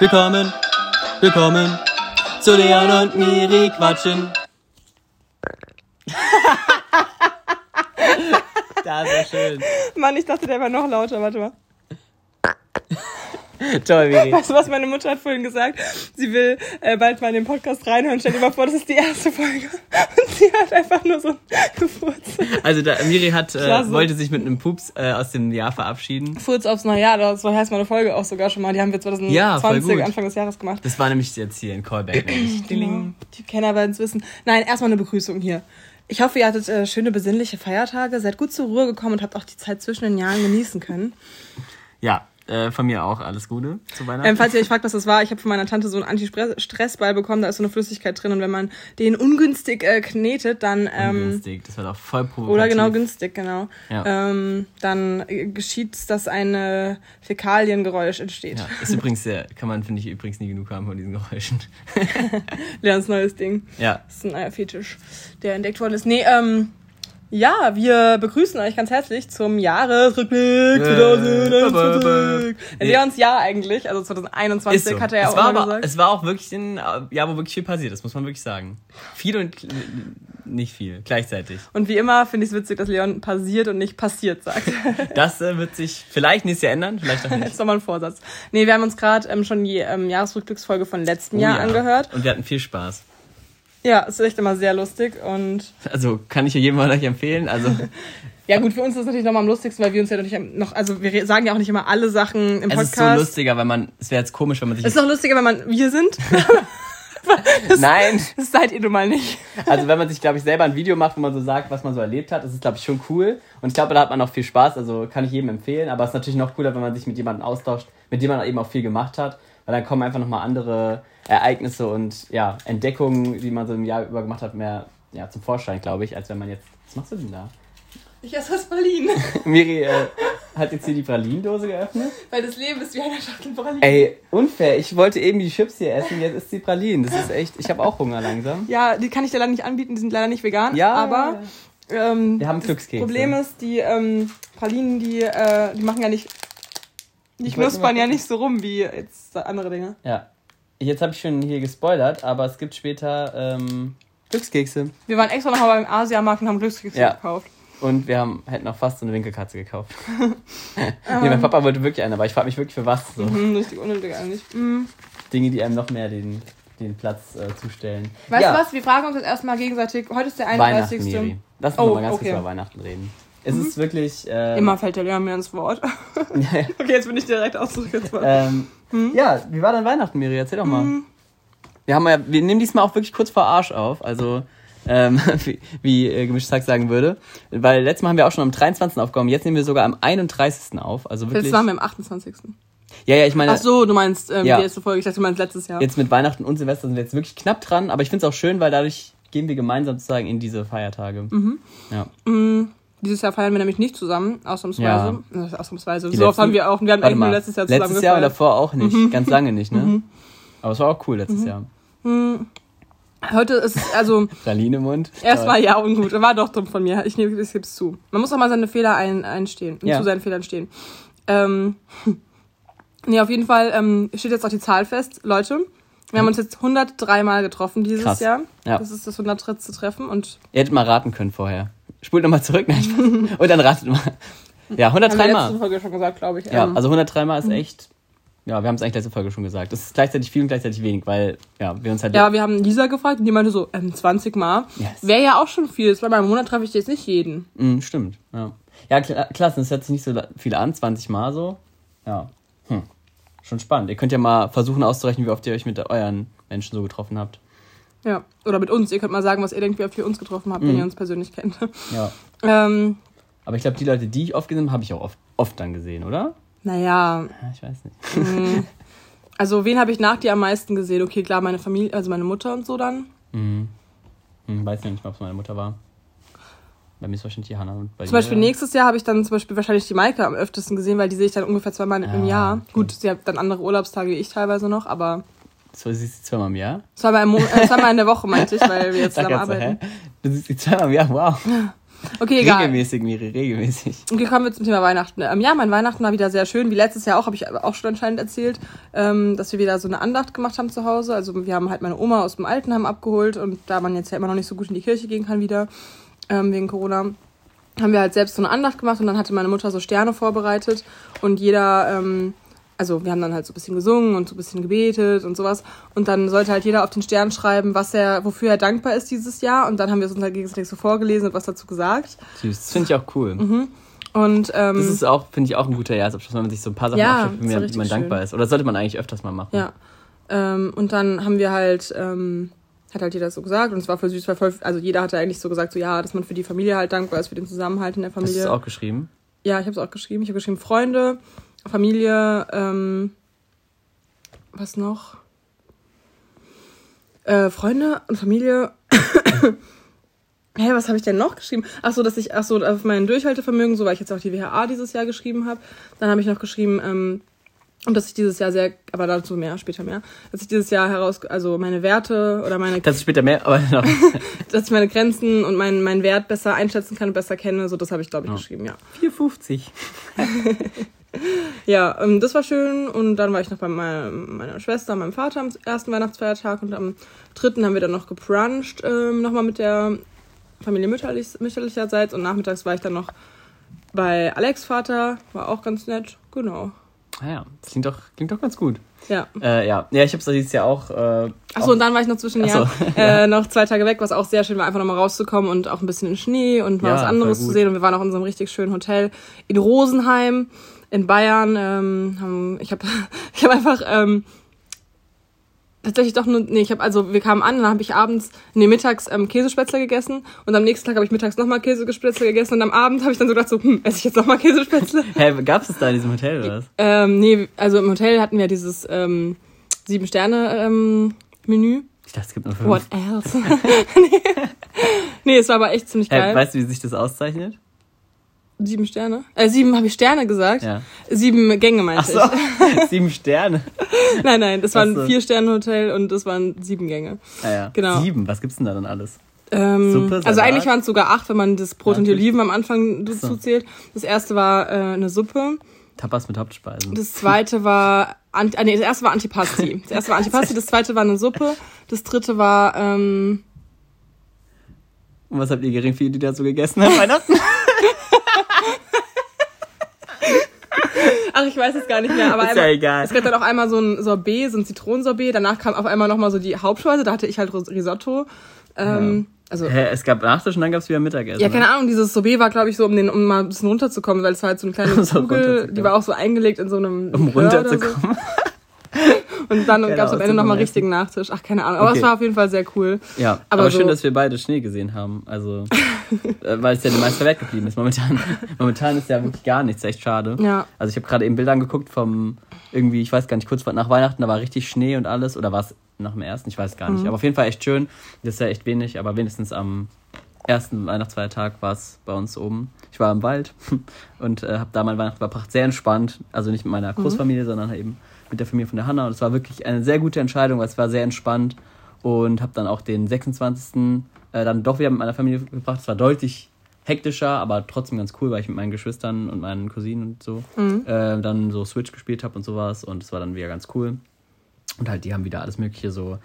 Willkommen, willkommen zu Leon und Miri quatschen. das ist schön. Mann, ich dachte, der war noch lauter. Warte mal. Toll, Miri. Weißt du, was meine Mutter hat vorhin gesagt? Sie will äh, bald mal in den Podcast reinhören. Stell dir mal vor, das ist die erste Folge. Und sie hat einfach nur so gefurzt. Also da, Miri hat, äh, wollte sich mit einem Pups äh, aus dem Jahr verabschieden. Furz aufs neue Jahr, das war heißt meine Folge auch sogar schon mal. Die haben wir 2020 Ja, voll gut. Anfang des Jahres gemacht. Das war nämlich jetzt hier ein Callback. Genau. Die Kenner werden es wissen. Nein, erstmal eine Begrüßung hier. Ich hoffe, ihr hattet äh, schöne besinnliche Feiertage, seid gut zur Ruhe gekommen und habt auch die Zeit zwischen den Jahren genießen können. Ja, äh, von mir auch alles Gute zu Weihnachten. Ähm, falls ihr euch fragt, was das war, ich habe von meiner Tante so einen Anti-Stress-Ball bekommen, da ist so eine Flüssigkeit drin und wenn man den ungünstig äh, knetet, dann ähm, Ungünstig, das war doch voll provokativ. oder genau günstig, genau, Ja. ähm, dann äh, geschieht, dass ein äh, Fäkaliengeräusch entsteht. Ja, ist übrigens sehr, kann man, finde ich, übrigens nie genug haben von diesen Geräuschen. Leons neues Ding. Ja, Das ist ein äh, Fetisch, der entdeckt worden ist. Nee, ähm, ja, wir begrüßen euch ganz herzlich zum Jahresrückblick 2021. Nee. Leons Jahr eigentlich, also 2021 ist so. hat er ja es, auch war aber, gesagt. es war auch wirklich ein äh, Jahr, wo wirklich viel passiert ist, muss man wirklich sagen. Viel und nicht viel, gleichzeitig. Und wie immer finde ich es witzig, dass Leon passiert und nicht passiert sagt. Das äh, wird sich vielleicht nächstes Jahr ändern, vielleicht auch Das nicht. ist doch mal ein Vorsatz. Nee, wir haben uns gerade ähm, schon die ähm, Jahresrückblicksfolge von letzten Oh Jahr ja. angehört. Und wir hatten viel Spaß. Ja, es ist echt immer sehr lustig und Also kann ich hier jedem von euch empfehlen. Also ja gut, für uns ist es natürlich nochmal am lustigsten, weil wir uns ja noch nicht noch, also wir sagen ja auch nicht immer alle Sachen im es ist so Podcast. lustiger, weil man, es wäre jetzt komisch, wenn man sich. Es ist auch lustiger, wenn man wir sind. Nein, Das seid ihr nun mal nicht. also wenn man sich, glaube ich, selber ein Video macht, wo man so sagt, was man so erlebt hat, das ist, glaube ich, schon cool. Und ich glaube, da hat man auch viel Spaß, also kann ich jedem empfehlen. Aber es ist natürlich noch cooler, wenn man sich mit jemandem austauscht, mit dem man eben auch viel gemacht hat. Weil dann kommen einfach nochmal andere Ereignisse und ja, Entdeckungen, die man so im Jahr über gemacht hat, mehr ja, zum Vorschein, glaube ich, als wenn man jetzt. Was machst du denn da? Ich esse das Berlin. Miri äh, hat jetzt hier die Pralinendose geöffnet. Weil das Leben ist wie eine Schachtel Berlin. Ey, unfair. Ich wollte eben die Chips hier essen, jetzt ist die Pralinen. Das ist echt. Ich habe auch Hunger langsam. Ja, die kann ich dir leider nicht anbieten, die sind leider nicht vegan. Ja, aber ähm, Wir haben das Glückskekse. Problem ist, die ähm, Pralinen, die, äh, die machen ja nicht. Die knuspern ja nicht so rum wie jetzt andere Dinge. Ja. Jetzt habe ich schon hier gespoilert, aber es gibt später ähm, Glückskekse. Wir waren extra noch mal beim Asiamarkt und haben Glückskekse Ja. gekauft. Und wir haben, hätten auch fast so eine Winkelkatze gekauft. nee, mein Papa wollte wirklich eine, aber ich frage mich wirklich für was. So. Hm, richtig unnötig eigentlich. Mhm. Dinge, die einem noch mehr den, den Platz äh, zustellen. Weißt ja, du was? Wir fragen uns jetzt erstmal gegenseitig. Heute ist der Weihnachten, 31. Miri. Lass uns Oh, mal ganz okay. Mhm. kurz über Weihnachten reden. Es ist wirklich... Ähm, Immer fällt der Lehrer mir ins Wort. okay, jetzt bin ich direkt ausdrücklich. Ähm, Hm? Ja, wie war dein Weihnachten, Miri? Erzähl doch mal. Wir, haben ja, wir nehmen diesmal auch wirklich kurz vor Arsch auf, also ähm, wie, wie äh, Gemischtes Hack sagen würde. Weil letztes Mal haben wir auch schon am 23. aufgenommen, jetzt nehmen wir sogar am 31. auf. Also wirklich. Jetzt waren wir am 28. Ja, ja, ich meine, Ach so, du meinst ähm, Ja. die erste Folge. Ich dachte, du meinst letztes Jahr. jetzt mit Weihnachten und Silvester sind wir jetzt wirklich knapp dran, aber ich finde es auch schön, weil dadurch gehen wir gemeinsam sozusagen in diese Feiertage. Mhm. Ja. Dieses Jahr feiern wir nämlich nicht zusammen, ausnahmsweise. Äh, Ausnahmsweise. Die so oft letzten- haben wir auch. Wir haben eigentlich nur letztes Jahr zusammen letztes Jahr gefeiert. Mhm. davor auch nicht, ganz lange nicht, ne? Aber es war auch cool letztes Jahr. Heute ist es, also, Praline im Mund. erstmal ja ungut. War doch dumm von mir. Ich nehme ich geb's zu. Man muss auch mal seine Fehler ein, einstehen. Ja. Zu seinen Fehlern stehen. Ähm, nee, auf jeden Fall ähm, steht jetzt auch die Zahl fest. Leute, wir haben uns jetzt 103 Mal getroffen dieses Krass. Jahr. Ja. Das ist das 103. Treffen und Ihr hättet mal raten können vorher. Spult nochmal zurück nein, und dann ratet mal. Ja, haben wir 103 letzte Mal. Folge schon gesagt, glaube ich. Ja, Ähm, also 103 Mal ist echt. Ja, wir haben es eigentlich letzte Folge schon gesagt. Das ist gleichzeitig viel und gleichzeitig wenig, weil ja, wir uns halt. Ja, wir haben Lisa gefragt und die meinte so, ähm, 20 Mal. Yes. Wäre ja auch schon viel. Zweimal im Monat treffe ich jetzt nicht jeden. Mm, stimmt. Ja, ja klasse, das hört sich nicht so viel an, 20 Mal so. Ja. Hm. Schon spannend. Ihr könnt ja mal versuchen auszurechnen, wie oft ihr euch mit euren Menschen so getroffen habt. Ja. Oder mit uns. Ihr könnt mal sagen, was ihr denkt, wie oft ihr uns getroffen habt, wenn ihr uns persönlich kennt. Ja. ähm, Aber ich glaube, die Leute, die ich oft gesehen habe, habe ich auch oft, oft dann gesehen, oder? naja, Ja, ich weiß nicht. also wen habe ich nach dir am meisten gesehen? Okay, klar, meine Familie, also meine Mutter und so dann. Hm, weiß nicht mal, ob es meine Mutter war. Bei mir ist wahrscheinlich die Hanna und bei Zum Beispiel dir? nächstes Jahr habe ich dann zum Beispiel wahrscheinlich die Maike am öftesten gesehen, weil die sehe ich dann ungefähr zweimal im Ah, Jahr. okay. Gut, sie hat dann andere Urlaubstage wie ich teilweise noch, aber So siehst du zweimal im Jahr? zweimal, im Mo äh, zweimal in der Woche meinte ich, weil wir jetzt zusammen so, arbeiten. hä? Du siehst sie zweimal im Jahr, wow. Okay, egal. Regelmäßig, Miri, regelmäßig. Okay, kommen wir zum Thema Weihnachten. Ähm, ja, mein Weihnachten war wieder sehr schön. Wie letztes Jahr auch, habe ich auch schon anscheinend erzählt, ähm, dass wir wieder so eine Andacht gemacht haben zu Hause. Also wir haben halt meine Oma aus dem Altenheim abgeholt und da man jetzt ja immer noch nicht so gut in die Kirche gehen kann wieder, ähm, wegen Corona, haben wir halt selbst so eine Andacht gemacht und dann hatte meine Mutter so Sterne vorbereitet und jeder... Ähm, also wir haben dann halt so ein bisschen gesungen und so ein bisschen gebetet und sowas. Und dann sollte halt jeder auf den Stern schreiben, was er, wofür er dankbar ist dieses Jahr. Und dann haben wir es uns halt gegenseitig so vorgelesen und was dazu gesagt. Süß, das finde ich auch cool. Mhm. Und ähm, Das ist auch, finde ich, auch ein guter Jahresabschluss, wenn man sich so ein paar Sachen Ja, aufschreibt, wie ja man, dankbar schön. ist. Oder sollte man eigentlich öfters mal machen. ja. Ähm, und dann haben wir halt, ähm, hat halt jeder so gesagt und es war voll süß, weil voll, also jeder hatte eigentlich so gesagt, so ja, dass man für die Familie halt dankbar ist, für den Zusammenhalt in der Hast du Familie. es auch geschrieben? Ja, ich habe es auch geschrieben. Ich habe geschrieben Freunde, Familie, ähm, was noch? Äh, Freunde und Familie. Hä, was habe ich denn noch geschrieben? Ach so, dass ich, ach so, auf mein Durchhaltevermögen, so weil ich jetzt auch die WHA dieses Jahr geschrieben habe. Dann habe ich noch geschrieben, ähm, und dass ich dieses Jahr sehr, aber dazu mehr, später mehr, dass ich dieses Jahr heraus, also meine Werte oder meine, du später mehr, aber noch. dass ich meine Grenzen und meinen, meinen Wert besser einschätzen kann und besser kenne, so das habe ich, glaube ich, Ja. geschrieben, ja. 4,50. Ja, ähm, das war schön und dann war ich noch bei meiner, meiner Schwester, meinem Vater am ersten Weihnachtsfeiertag und am dritten haben wir dann noch gebruncht, ähm, nochmal mit der Familie mütterlich, mütterlicherseits und nachmittags war ich dann noch bei Alex Vater, war auch ganz nett, genau. Ah ja, das klingt doch, klingt doch ganz gut. Ja. Äh, ja. ja, ich habe es dieses Jahr auch. Äh, Achso, und dann war ich noch zwischen so, Jahren äh, noch zwei Tage weg, was auch sehr schön war, einfach nochmal rauszukommen und auch ein bisschen in Schnee und mal Ja, was anderes zu sehen. Und wir waren auch in so einem richtig schönen Hotel in Rosenheim in Bayern. Ähm, haben, ich habe ich hab einfach ähm, tatsächlich doch nur, nee, ich habe also, wir kamen an, dann habe ich abends, nee, mittags ähm, Käsespätzle gegessen und am nächsten Tag habe ich mittags nochmal Käsespätzle gegessen und am Abend habe ich dann so gedacht, so, hm, esse ich jetzt nochmal Käsespätzle? hä, gab es da in diesem Hotel oder was? ähm, nee, also im Hotel hatten wir dieses ähm, Sieben-Sterne-Menü. Ich dachte, es gibt nur fünf. What else? nee. nee, es war aber echt ziemlich geil. weißt du, wie sich das auszeichnet? Sieben Sterne? Äh, sieben habe ich Sterne gesagt. Ja. Sieben Gänge meinte Ach so, sieben Sterne. Nein, nein, das war ein. Vier-Sterne-Hotel und das waren sieben Gänge. Ah, ja. Genau. Sieben, was gibt's denn da dann alles? Ähm, Suppe, also eigentlich waren es sogar acht, wenn man das Brot und die. Oliven am Anfang dazu so. zählt. Das erste war äh, eine Suppe. Tapas mit Hauptspeisen. Das zweite war, Ant ah, nee, das erste war Antipasti. Das erste war Antipasti, das zweite war eine Suppe. Das dritte war, ähm, Und was habt ihr geringfügig die dazu gegessen an Weihnachten? ach, ich weiß es gar nicht mehr, aber Ist ja einmal, egal. es gab dann auch einmal so ein Sorbet, so ein Zitronensorbet. Danach kam auf einmal nochmal so die Hauptspeise, da hatte ich halt Risotto. Ähm, Also, Hä, es gab Nachtisch und dann gab's wieder Mittagessen. ja, keine Ahnung, dieses Sorbet war, glaube ich, so, um, den, um mal ein bisschen runterzukommen, weil es war halt so eine kleine So Kugel, die war auch so eingelegt in so einem Um oder runterzukommen. Und dann Keine gab es am Ende nochmal richtigen Nachtisch. Ach, keine Ahnung. Aber Okay. es war auf jeden Fall sehr cool. Ja, Aber aber, so- schön, dass wir beide Schnee gesehen haben. Also, äh, weil es ja die meiste Welt geblieben ist. Momentan, momentan ist ja wirklich gar nichts, echt schade. Ja. Also ich habe gerade eben Bilder angeguckt vom irgendwie, ich weiß gar nicht, kurz vor- nach Weihnachten, da war richtig Schnee und alles. Oder war es nach dem ersten? Ich weiß gar Mhm. nicht. Aber auf jeden Fall echt schön. Das ist ja echt wenig, aber wenigstens am ersten Weihnachtsfeiertag war es bei uns oben. Ich war im Wald und äh, habe da mein Weihnachten verbracht. Sehr entspannt. Also nicht mit meiner Mhm. Großfamilie, sondern eben mit der Familie von der Hanna. Und es war wirklich eine sehr gute Entscheidung, weil es war sehr entspannt. Und habe dann auch den 26. Äh, dann doch wieder mit meiner Familie gebracht. Es war deutlich hektischer, aber trotzdem ganz cool, weil ich mit meinen Geschwistern und meinen Cousinen und so äh, dann so Switch gespielt habe und sowas. Und es war dann wieder ganz cool. Und halt, die haben wieder alles Mögliche so.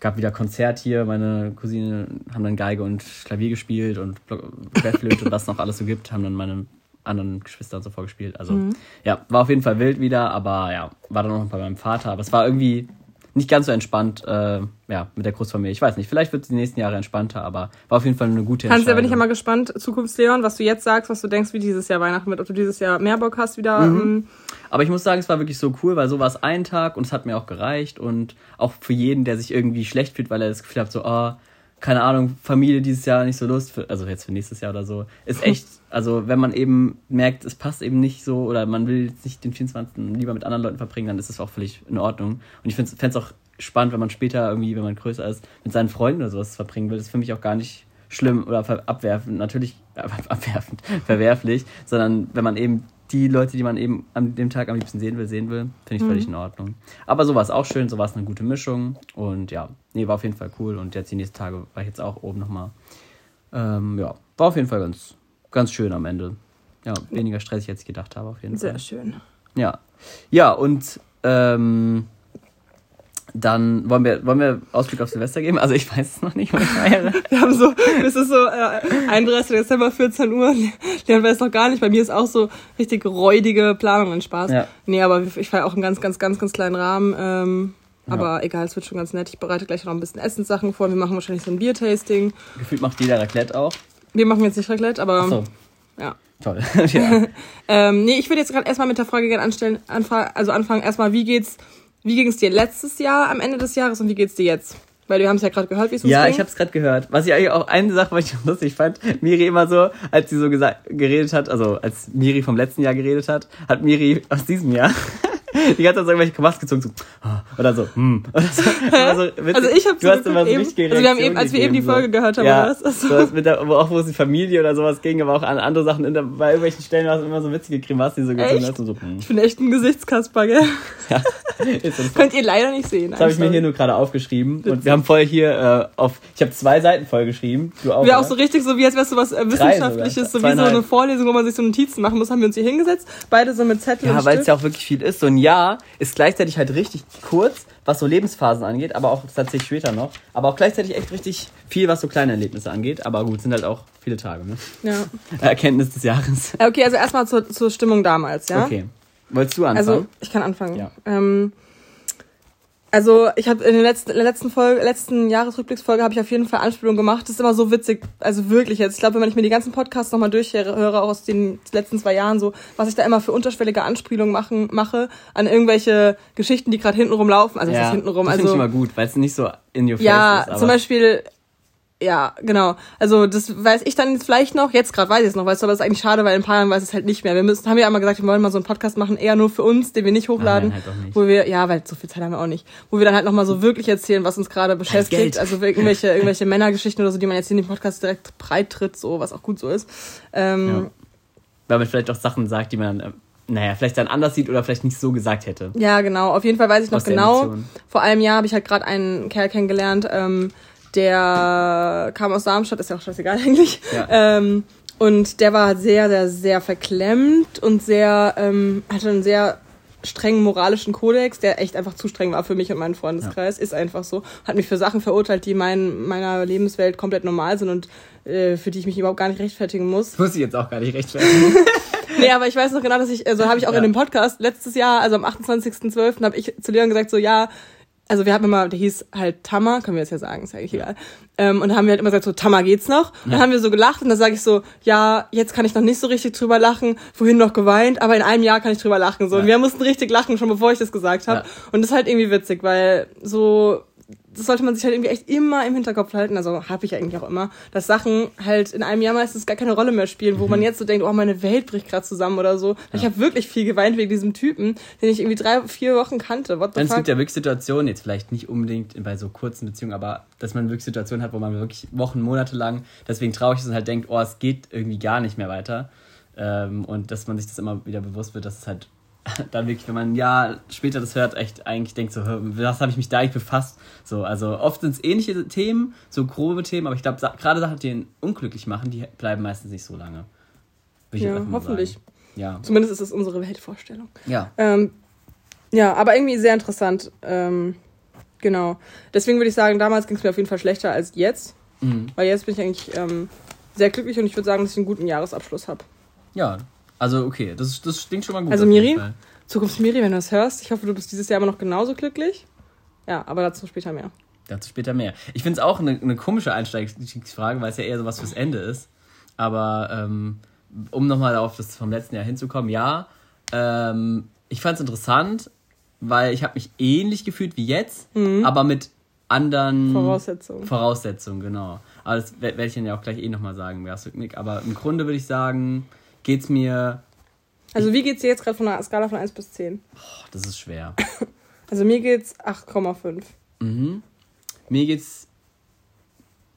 Gab wieder Konzert hier, meine Cousine haben dann Geige und Klavier gespielt und Block- Querflöte und was noch alles so gibt, haben dann meine anderen Geschwister und so vorgespielt. Also ja, war auf jeden Fall wild wieder, aber ja, war dann noch bei meinem Vater. Aber es war irgendwie nicht ganz so entspannt, äh, ja, mit der Großfamilie. Ich weiß nicht, vielleicht wird es die nächsten Jahre entspannter, aber war auf jeden Fall eine gute Hans, da bin ich ja mal gespannt, Zukunftsleon, was du jetzt sagst, was du denkst, wie dieses Jahr Weihnachten wird, ob du dieses Jahr mehr Bock hast wieder. Mhm. ähm, Aber ich muss sagen, es war wirklich so cool, weil so war es ein Tag und es hat mir auch gereicht. Und auch für jeden, der sich irgendwie schlecht fühlt, weil er das Gefühl hat, so, oh, keine Ahnung, Familie dieses Jahr nicht so Lust, für, also jetzt für nächstes Jahr oder so, ist echt, also wenn man eben merkt, es passt eben nicht so oder man will jetzt nicht den 24. lieber mit anderen Leuten verbringen, dann ist das auch völlig in Ordnung. Und ich fände es auch spannend, wenn man später irgendwie, wenn man größer ist, mit seinen Freunden oder sowas verbringen will. Das ist für mich auch gar nicht schlimm oder abwerfend, natürlich abwerfend, verwerflich, sondern wenn man eben die Leute, die man eben an dem Tag am liebsten sehen will, sehen will, finde ich völlig in Ordnung. Aber so war es auch schön, so war es eine gute Mischung und ja, nee, war auf jeden Fall cool und jetzt die nächsten Tage war ich jetzt auch oben nochmal Ähm, ja, war auf jeden Fall ganz, ganz schön am Ende. Ja, weniger stressig, als ich gedacht habe, auf jeden Sehr Fall. schön. Ja. Ja, und ähm, dann wollen wir, wollen wir Ausblick auf Silvester geben? Also ich weiß es noch nicht, was ich feiere. Wir haben so, es ist so äh, 31. Dezember, 14 Uhr. Leon weiß noch gar nicht. Bei mir ist auch so richtig räudige Planung und Spaß. Ja. Nee, aber ich feiere auch einen ganz, ganz, ganz, ganz kleinen Rahmen. Ähm, aber egal, es wird schon ganz nett. Ich bereite gleich noch ein bisschen Essenssachen vor. Wir machen wahrscheinlich so ein Biertasting. Gefühlt macht jeder Raclette auch. Wir machen jetzt nicht Raclette, aber So, ja. toll. ja. Ähm, nee, ich würde jetzt gerade erstmal mit der Frage gerne anstellen, anfra also anfangen. Erstmal, wie geht's, wie ging es dir letztes Jahr am Ende des Jahres und wie geht's dir jetzt? Weil wir haben es ja gerade gehört, wie es uns Ja, ging. ich habe es gerade gehört. Was ich eigentlich auch eine Sache, was ich lustig fand, Miri immer so, als sie so gesagt, geredet hat, also als Miri vom letzten Jahr geredet hat, hat Miri aus diesem Jahr die ganze Zeit so irgendwelche Masken gezogen, so, ah, oder so, hm, oder so. Immer so witzig. Also ich habe du hast immer so eben, richtige also wir haben eben, als wir eben die Folge gehört haben, ja, oder was? Also, so mit der, auch wo es die Familie oder sowas ging, aber auch an andere Sachen, in der, bei irgendwelchen Stellen war es immer so witzige Grimassen, die so gezogen hast und so, hm. ich bin echt ein Gesichtskasper, gell? ja. Könnt ihr leider nicht sehen. Das habe ich mir hier nur gerade aufgeschrieben. Und wir haben voll hier äh, auf. Ich habe zwei Seiten voll geschrieben. Du auch. Wir auch so richtig so, wie als wärst du was äh, Wissenschaftliches, so wie so eine Vorlesung, wo man sich so Notizen machen muss, haben wir uns hier hingesetzt. Beide so mit Zettel Ja, weil es ja auch wirklich viel ist. So ein Jahr ist gleichzeitig halt richtig kurz, was so Lebensphasen angeht, aber auch tatsächlich später noch. Aber auch gleichzeitig echt richtig viel, was so kleine Erlebnisse angeht. Aber gut, sind halt auch viele Tage. Ne? Ja. Erkenntnis des Jahres. Okay, also erstmal zur, zur Stimmung damals, ja? Okay. Wolltest du anfangen? Also, ich kann anfangen. Ja. Ähm, also, ich habe in der letzten, letzten Folge, letzten Jahresrückblicksfolge habe ich auf jeden Fall Anspielung gemacht. Das ist immer so witzig, also wirklich jetzt. Ich glaube, wenn ich mir die ganzen Podcasts nochmal durchhöre, auch aus den letzten zwei Jahren, so, was ich da immer für unterschwellige Anspielungen machen, mache an irgendwelche Geschichten, die gerade hintenrum laufen. Also, was heißt hintenrum? das Also, finde ich immer gut, weil es nicht so in your face ja, ist. Aber zum Beispiel, ja, genau. Also das weiß ich dann jetzt vielleicht noch, jetzt gerade weiß ich es noch, weißt du, aber das ist eigentlich schade, weil in ein paar Jahren weiß ich es halt nicht mehr. Wir müssen, haben ja einmal gesagt, wir wollen mal so einen Podcast machen, eher nur für uns, den wir nicht hochladen. nein, halt doch nicht. Wo wir, ja, weil so viel Zeit haben wir auch nicht. Wo wir dann halt nochmal so wirklich erzählen, was uns gerade beschäftigt. Geld. Also irgendwelche, irgendwelche Männergeschichten oder so, die man jetzt hier in dem Podcast direkt breit tritt, so, was auch gut so ist. Ähm, Ja. weil man vielleicht auch Sachen sagt, die man dann, äh, naja, vielleicht dann anders sieht oder vielleicht nicht so gesagt hätte. Ja, genau. Auf jeden Fall weiß ich noch genau. Emotion. Vor einem Jahr habe ich halt gerade einen Kerl kennengelernt, ähm, der kam aus Darmstadt, ist ja auch scheißegal eigentlich. Ja. Ähm, und der war sehr, sehr, sehr verklemmt und sehr, ähm, hatte einen sehr strengen moralischen Kodex, der echt einfach zu streng war für mich und meinen Freundeskreis. Ist einfach so. Hat mich für Sachen verurteilt, die mein, meiner Lebenswelt komplett normal sind und äh, für die ich mich überhaupt gar nicht rechtfertigen muss. Muss ich jetzt auch gar nicht rechtfertigen. Nee, aber ich weiß noch genau, dass ich, also habe ich auch Ja. in dem Podcast letztes Jahr, also am 28.12. habe ich zu Leon gesagt, so ja, also wir hatten immer, der hieß halt Tammer, können wir jetzt ja sagen, ist eigentlich egal. Ähm, und da haben wir halt immer gesagt, so Tammer geht's noch. Und dann haben wir so gelacht und dann sage ich so, ja, jetzt kann ich noch nicht so richtig drüber lachen, vorhin noch geweint, aber in einem Jahr kann ich drüber lachen. So. Und wir mussten richtig lachen, schon bevor ich das gesagt habe. Und das ist halt irgendwie witzig, weil so das sollte man sich halt irgendwie echt immer im Hinterkopf halten, also habe ich eigentlich auch immer, dass Sachen halt in einem Jahr meistens gar keine Rolle mehr spielen, wo Mhm. man jetzt so denkt, oh, meine Welt bricht gerade zusammen oder so. Ich habe wirklich viel geweint wegen diesem Typen, den ich irgendwie drei, vier Wochen kannte. What the es gibt ja wirklich Situationen, jetzt vielleicht nicht unbedingt bei so kurzen Beziehungen, aber dass man wirklich Situationen hat, wo man wirklich Wochen, Monate lang deswegen traurig ist und halt denkt, oh, es geht irgendwie gar nicht mehr weiter. Ähm, und dass man sich das immer wieder bewusst wird, dass es halt dann wirklich, wenn man ein Jahr später das hört, echt eigentlich denkt, so, was habe ich mich da eigentlich befasst? So, also oft sind es ähnliche Themen, so grobe Themen, aber ich glaube, gerade Sachen, die ihn unglücklich machen, die bleiben meistens nicht so lange. Ich Ja, hoffentlich. Sagen. Ja. Zumindest ist es unsere Weltvorstellung. Ja. Ähm, ja, aber irgendwie sehr interessant. Ähm, genau. Deswegen würde ich sagen, damals ging es mir auf jeden Fall schlechter als jetzt. Mhm. Weil jetzt bin ich eigentlich ähm, sehr glücklich und ich würde sagen, dass ich einen guten Jahresabschluss habe. Ja. Also, okay, das, das klingt schon mal gut. Also, Miri? Zukunftsmiri, wenn du das hörst, ich hoffe, du bist dieses Jahr immer noch genauso glücklich. Ja, aber dazu später mehr. Dazu später mehr. Ich finde es auch eine, eine komische Einstiegsfrage, weil es ja eher so was fürs Ende ist. Aber ähm, um nochmal auf das vom letzten Jahr hinzukommen, ja, ähm, ich fand es interessant, weil ich habe mich ähnlich gefühlt wie jetzt, aber mit anderen Voraussetzungen. Voraussetzungen, genau. Aber das wer- werde ich dann ja auch gleich eh nochmal sagen, Nick. Aber im Grunde würde ich sagen, geht's mir. Also, wie geht's dir jetzt gerade von einer Skala von 1 bis 10? Boah, das ist schwer. Also, mir geht's 8,5. Mhm. Mir geht's.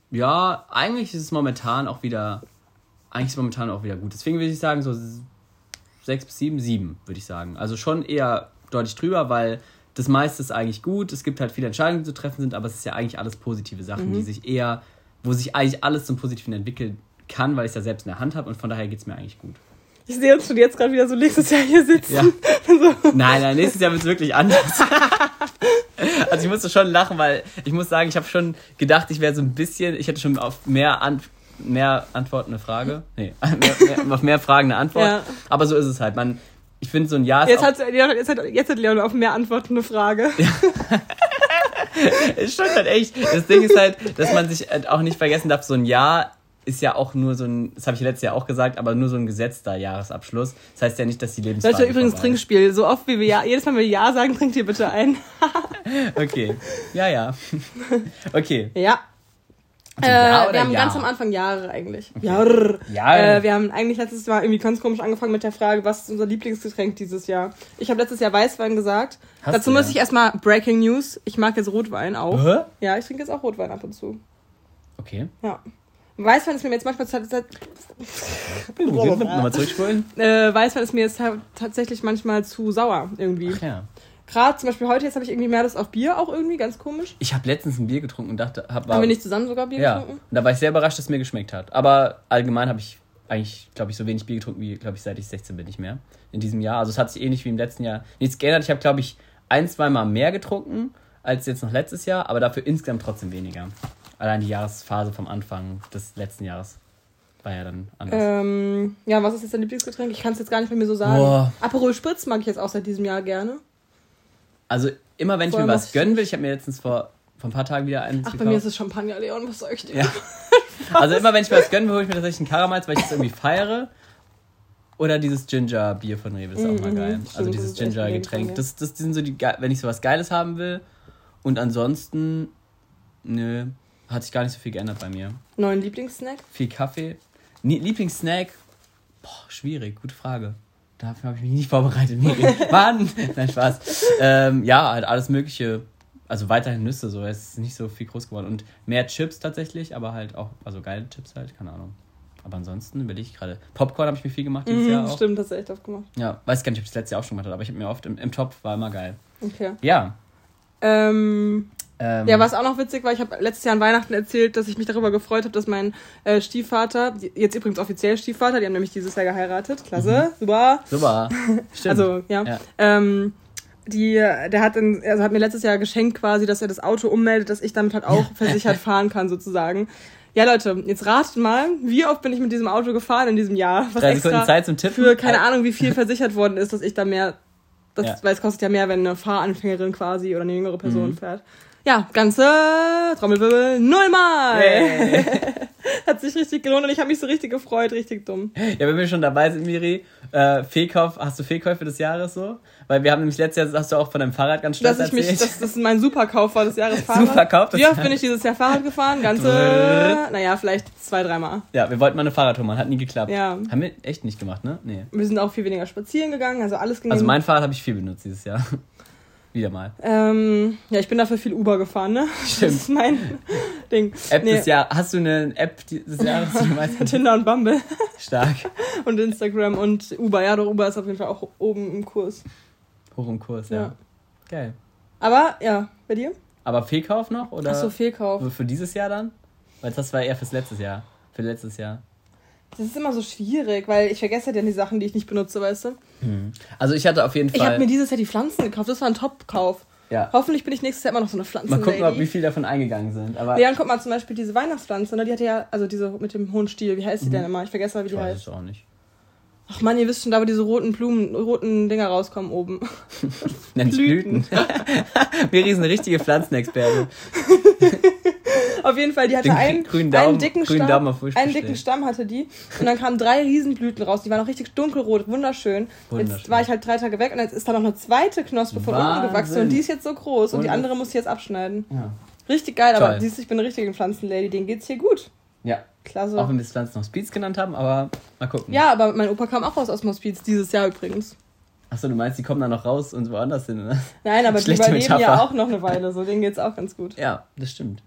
Ja, eigentlich ist es momentan auch wieder. Eigentlich ist es momentan auch wieder gut. Deswegen würde ich sagen, so 6 bis 7, 7, würde ich sagen. Also schon eher deutlich drüber, weil das meiste ist eigentlich gut. Es gibt halt viele Entscheidungen, die zu treffen sind, aber es ist ja eigentlich alles positive Sachen, die sich eher wo sich eigentlich alles zum Positiven entwickeln kann, weil ich es ja selbst in der Hand habe und von daher geht es mir eigentlich gut. Ich sehe uns schon jetzt gerade wieder so nächstes Jahr hier sitzen. Ja. Nein, nein, nächstes Jahr wird es wirklich anders. also ich musste schon lachen, weil ich muss sagen, ich habe schon gedacht, ich wäre so ein bisschen, ich hätte schon auf mehr, An mehr Antworten eine Frage. Nee, mehr, mehr, auf mehr Fragen eine Antwort. Ja. Aber so ist es halt. Man, ich finde so ein Jahr ist Jetzt hat, Leon, jetzt, hat, jetzt hat Leon auf mehr Antworten eine Frage. Es stimmt halt echt. Das Ding ist halt, dass man sich halt auch nicht vergessen darf, so ein Jahr ist ja auch nur so ein, das habe ich letztes Jahr auch gesagt, aber nur so ein gesetzter Jahresabschluss. Das heißt ja nicht, dass die Lebensphase Leute, übrigens vorbei ist. Trinkspiel. So oft wie wir ja, jedes Mal, wenn wir Ja sagen, trinkt ihr bitte ein. Okay. Ja, ja. Okay. Ja. Also Ja äh, wir haben ja? ganz am Anfang Jahre eigentlich. Jahre. Ja. Äh, wir haben eigentlich letztes Mal irgendwie ganz komisch angefangen mit der Frage, was ist unser Lieblingsgetränk dieses Jahr? Ich habe letztes Jahr Weißwein gesagt. Hast Dazu du, muss ja. ich erstmal Breaking News. Ich mag jetzt Rotwein auch. Hä? Ja, ich trinke jetzt auch Rotwein ab und zu. Okay. Ja. Mir jetzt manchmal äh, Weißwein ist mir jetzt ta- tatsächlich manchmal zu sauer irgendwie. Ach ja. Gerade zum Beispiel heute jetzt habe ich irgendwie mehr Lust auf Bier auch irgendwie ganz komisch. Ich habe letztens ein Bier getrunken und dachte, hab, war, Haben wir nicht zusammen sogar Bier ja. getrunken? Und da war ich sehr überrascht, dass es mir geschmeckt hat. Aber allgemein habe ich eigentlich, glaube ich, so wenig Bier getrunken wie, glaube ich, seit ich 16 bin nicht mehr. In diesem Jahr. Also es hat sich ähnlich wie im letzten Jahr nichts geändert. Ich habe, glaube ich, ein, zwei Mal mehr getrunken als jetzt noch letztes Jahr, aber dafür insgesamt trotzdem weniger. Allein die Jahresphase vom Anfang des letzten Jahres war ja dann anders. Ähm, ja, was ist jetzt dein Lieblingsgetränk? Ich kann es jetzt gar nicht mir so sagen. Boah. Aperol Spritz mag ich jetzt auch seit diesem Jahr gerne. Also immer wenn ich Vorher mir mochte was ich gönnen will, ich habe mir letztens vor, vor ein paar Tagen wieder eins Ach, bei gekauft. mir ist es Champagner, Leon, was soll ich dir? Ja. Also immer wenn ich mir was gönnen will, hole ich mir tatsächlich einen Karamals, weil ich das irgendwie feiere. Oder dieses Ginger-Bier von Rewe, ist auch mal Mhm, geil. stimmt, also dieses Ginger-Getränk. Das, das sind so die, wenn ich sowas Geiles haben will. Und ansonsten, nö, hat sich gar nicht so viel geändert bei mir. Neuen Lieblingssnack? Viel Kaffee. Nie- Lieblingssnack? Boah, schwierig, gute Frage. Dafür habe ich mich nicht vorbereitet. Nee, Mann! Nein, Spaß. Ähm, ja, halt alles Mögliche. Also weiterhin Nüsse, so. Es ist nicht so viel groß geworden. Und mehr Chips tatsächlich, aber halt auch, also geile Chips halt, keine Ahnung. Aber ansonsten überlege ich gerade. Popcorn habe ich mir viel gemacht dieses Jahr Mhm, auch. stimmt, das ist echt oft gemacht. Ja, weiß gar nicht, ob ich das letztes Jahr auch schon gemacht habe, aber ich habe mir oft im, im Topf, war immer geil. Okay. Ja. Ähm, Ähm, ja, was auch noch witzig war, ich habe letztes Jahr an Weihnachten erzählt, dass ich mich darüber gefreut habe, dass mein äh, Stiefvater, jetzt übrigens offiziell Stiefvater, die haben nämlich dieses Jahr geheiratet. Klasse, super. Super. Stimmt. Also, ja. Ja. Ähm, die, der hat, in, also hat mir letztes Jahr geschenkt quasi, dass er das Auto ummeldet, dass ich damit halt auch versichert fahren kann, sozusagen. Ja, Leute, jetzt ratet mal, wie oft bin ich mit diesem Auto gefahren in diesem Jahr? Was Drei Sekunden Zeit zum Tippen. für keine Ahnung, wie viel versichert worden ist, dass ich da mehr, das, Ja. weil es kostet ja mehr, wenn eine Fahranfängerin quasi oder eine jüngere Person Mhm. fährt. Ja, ganze Trommelwirbel nullmal. Hey. Hat sich richtig gelohnt und ich habe mich so richtig gefreut, richtig dumm. Ja, wenn wir schon dabei sind, Miri, äh, Fehlkauf, hast du Fehlkäufe des Jahres so? Weil wir haben nämlich letztes Jahr, hast du auch von deinem Fahrrad ganz stolz Dass ich mich, erzählt. dass das mein Superkauf war des Jahres Fahrrad. Superkauf des Wie oft bin ich dieses Jahr Fahrrad gefahren? Ganze, naja, vielleicht zwei, dreimal. ja, wir wollten mal eine Fahrradtour machen, hat nie geklappt. Ja. Haben wir echt nicht gemacht, ne? Nee. Wir sind auch viel weniger spazieren gegangen, also alles ging. Also mein Fahrrad habe ich viel benutzt dieses Jahr. Wieder mal. ähm, ja, ich bin dafür viel Uber gefahren, ne? Stimmt. Das ist mein Ding. App Nee. des Jahres. Hast du eine App des Jahres, die du meistens Tinder und Bumble stark und Instagram und Uber. Ja, doch, Uber ist auf jeden Fall auch oben im Kurs. hoch im Kurs, ja. Ja. Geil. Aber, ja, bei dir? Aber Fehlkauf noch? Oder Achso, Fehlkauf. für- für dieses Jahr dann? Weil das war eher fürs letztes Jahr. Für letztes Jahr. Das ist immer so schwierig, weil ich vergesse ja dann die Sachen, die ich nicht benutze, weißt du? Also ich hatte auf jeden Ich habe Fall. mir dieses Jahr die Pflanzen gekauft. Das war ein Top-Kauf. ja. Hoffentlich bin ich nächstes Jahr immer noch so eine Pflanzen. Mal gucken, ob, wie viel davon eingegangen sind. Aber Leon, guck mal zum Beispiel diese Weihnachtspflanze, ne? Die hatte ja, also diese mit dem hohen Stiel, wie heißt die denn immer? Ich vergesse mal, wie ich die weiß heißt. es auch nicht. Ach man, ihr wisst schon, da wo diese roten Blumen, roten Dinger rauskommen oben. Nennt Blüten. Blüten. Miri ist eine richtige Pflanzenexperte. Auf jeden Fall, die hatte Den einen, grünen Daumen- einen dicken grünen Stamm. Daumen auf einen dicken Stamm hatte die. Und dann kamen drei Riesenblüten raus. Die waren auch richtig dunkelrot, wunderschön. Jetzt Wunderschön. war ich halt drei Tage weg und jetzt ist da noch eine zweite Knospe von unten Wahnsinn. gewachsen und die ist jetzt so groß und die Und- andere muss ich jetzt abschneiden. Ja. Richtig geil, aber Toll. siehst du, ich bin eine richtige Pflanzenlady, denen geht's hier gut. ja. Klasse. Auch wenn wir das Pflanzen noch Speeds genannt haben, aber mal gucken. ja, aber mein Opa kam auch aus Osmospiez dieses Jahr übrigens. Achso, du meinst, die kommen dann noch raus und woanders hin, oder? Nein, aber die Schlechte überleben ja Metapher. auch noch eine Weile, so denen geht's auch ganz gut. Ja, das stimmt.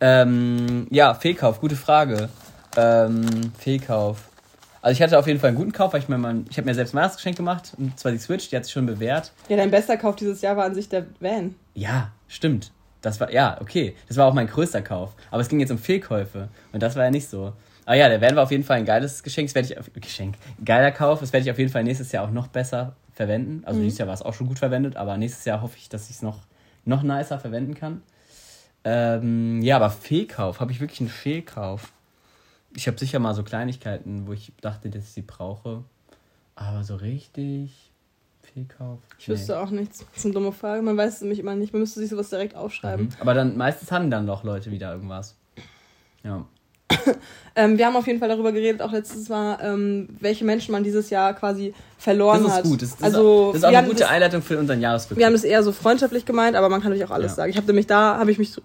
Ähm, ja, Fehlkauf, gute Frage. Ähm, Fehlkauf. Also ich hatte auf jeden Fall einen guten Kauf, weil ich mir mal, ich habe mir selbst ein Weihnachtsgeschenk gemacht, und zwar die Switch, die hat sich schon bewährt. Ja, dein bester Kauf dieses Jahr war an sich der Van. Ja, stimmt. Das war, ja, okay. Das war auch mein größter Kauf. Aber es ging jetzt um Fehlkäufe. Und das war ja nicht so. Aber ja, da werden wir auf jeden Fall ein geiles Geschenk. Das werde ich, auf, Geschenk, geiler Kauf. Das werde ich auf jeden Fall nächstes Jahr auch noch besser verwenden. Also Mhm. dieses Jahr war es auch schon gut verwendet, aber nächstes Jahr hoffe ich, dass ich es noch, noch nicer verwenden kann. Ähm, ja, aber Fehlkauf. Habe ich wirklich einen Fehlkauf? Ich habe sicher mal so Kleinigkeiten, wo ich dachte, dass ich sie brauche. Aber so richtig Fehlkauf. Ich wüsste auch nichts. Das ist eine dumme Frage. Man weiß es nämlich immer nicht. Man müsste sich sowas direkt aufschreiben. Mhm. Aber dann meistens haben dann doch Leute wieder irgendwas. Ja. Ähm, wir haben auf jeden Fall darüber geredet, auch letztes Mal, ähm, welche Menschen man dieses Jahr quasi verloren Das ist hat. gut. Das, das, also, ist, das ist auch eine gute das, Einleitung für unseren Jahresrückblick. Wir haben das eher so freundschaftlich gemeint, aber man kann natürlich auch alles Ja. sagen. Ich habe nämlich da, habe ich mich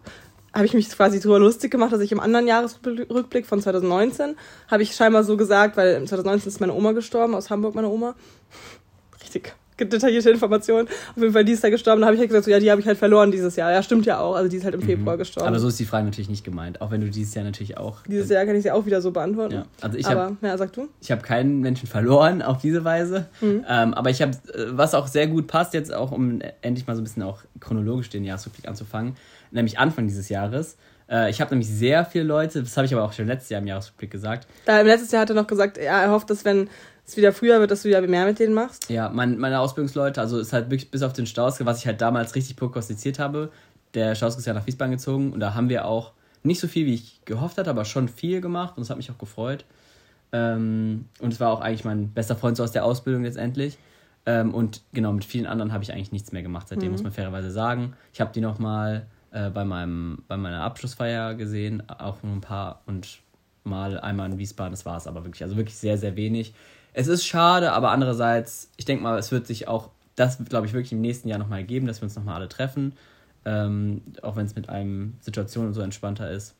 habe ich mich quasi drüber lustig gemacht, dass ich im anderen Jahresrückblick von 2019 habe ich scheinbar so gesagt, weil 2019 ist meine Oma gestorben, aus Hamburg meine Oma. Richtig detaillierte Informationen. Auf jeden Fall, die ist da gestorben. Da habe ich halt gesagt, so, ja, die habe ich halt verloren dieses Jahr. Ja, stimmt ja auch. Also die ist halt im Februar gestorben. Mhm. Aber so ist die Frage natürlich nicht gemeint. Auch wenn du dieses Jahr natürlich auch. dieses Jahr kann ich sie auch wieder so beantworten. Ja. Also ich aber, habe ja, sag du. ich hab keinen Menschen verloren auf diese Weise. Mhm. Ähm, aber ich habe, was auch sehr gut passt, jetzt auch, um endlich mal so ein bisschen auch chronologisch den Jahresrückblick anzufangen, nämlich Anfang dieses Jahres. Äh, ich habe nämlich sehr viele Leute, das habe ich aber auch schon letztes Jahr im Jahresrückblick gesagt, Da, im letztes Jahr hat er noch gesagt, ja, er hofft, dass wenn es wieder früher wird, dass du wieder mehr mit denen machst. Ja, mein, meine Ausbildungsleute, also ist halt wirklich bis auf den Stauske, was ich halt damals richtig prognostiziert habe. Der Stauske ist ja nach Wiesbaden gezogen und da haben wir auch nicht so viel, wie ich gehofft hatte, aber schon viel gemacht und es hat mich auch gefreut. Ähm, und es war auch eigentlich mein bester Freund so aus der Ausbildung letztendlich. Ähm, und genau, mit vielen anderen habe ich eigentlich nichts mehr gemacht seitdem, muss man fairerweise sagen. Ich habe die nochmal äh, bei, meinem, bei meiner Abschlussfeier gesehen, auch nur ein paar und mal einmal in Wiesbaden, das war es aber wirklich, also wirklich sehr, sehr wenig. Es ist schade, aber andererseits, ich denke mal, es wird sich auch, das glaube ich, wirklich im nächsten Jahr nochmal geben, dass wir uns nochmal alle treffen. Ähm, auch wenn es mit einem Situation und so entspannter ist.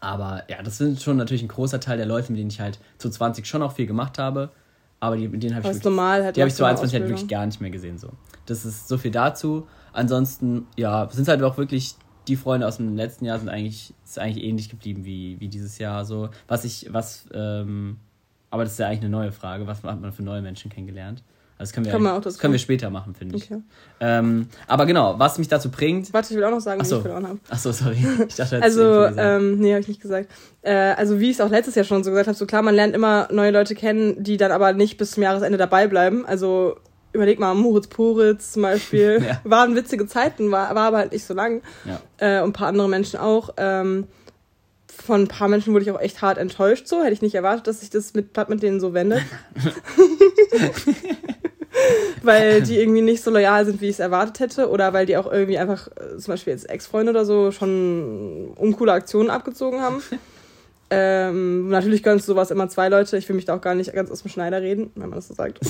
Aber ja, das sind schon natürlich ein großer Teil der Leute, mit denen ich halt zu 20 schon auch viel gemacht habe. Aber die, mit denen habe ich wirklich, normal halt die habe ich zu so einer 21 halt wirklich gar nicht mehr gesehen. So. Das ist so viel dazu. Ansonsten, ja, sind halt auch wirklich die Freunde aus dem letzten Jahr sind eigentlich, ist eigentlich ähnlich geblieben wie, wie dieses Jahr. So. Was ich, was, ähm, aber das ist ja eigentlich eine neue Frage. Was hat man für neue Menschen kennengelernt? Also das können wir, Können wir auch das können wir später machen, finde ich. Okay. Ähm, aber genau, was mich dazu bringt. Warte, ich will auch noch sagen, Ach wie ich verloren habe. Achso, sorry. Ich dachte, Also, ähm, nee, habe ich nicht gesagt. Äh, also, wie ich es auch letztes Jahr schon so gesagt habe, so klar, man lernt immer neue Leute kennen, die dann aber nicht bis zum Jahresende dabei bleiben. Also, überleg mal, Moritz Poritz zum Beispiel. Ja. Waren witzige Zeiten, war, war aber halt nicht so lang. ja. Äh, und ein paar andere Menschen auch. Ähm, von ein paar Menschen wurde ich auch echt hart enttäuscht so. Hätte ich nicht erwartet, dass sich das mit, Platt mit denen so wendet. weil die irgendwie nicht so loyal sind, wie ich es erwartet hätte. Oder weil die auch irgendwie einfach, äh, zum Beispiel jetzt Ex-Freunde oder so, schon uncoole Aktionen abgezogen haben. ähm, natürlich gönnst du sowas immer zwei Leute. Ich will mich da auch gar nicht ganz aus dem Schneider reden, wenn man das so sagt.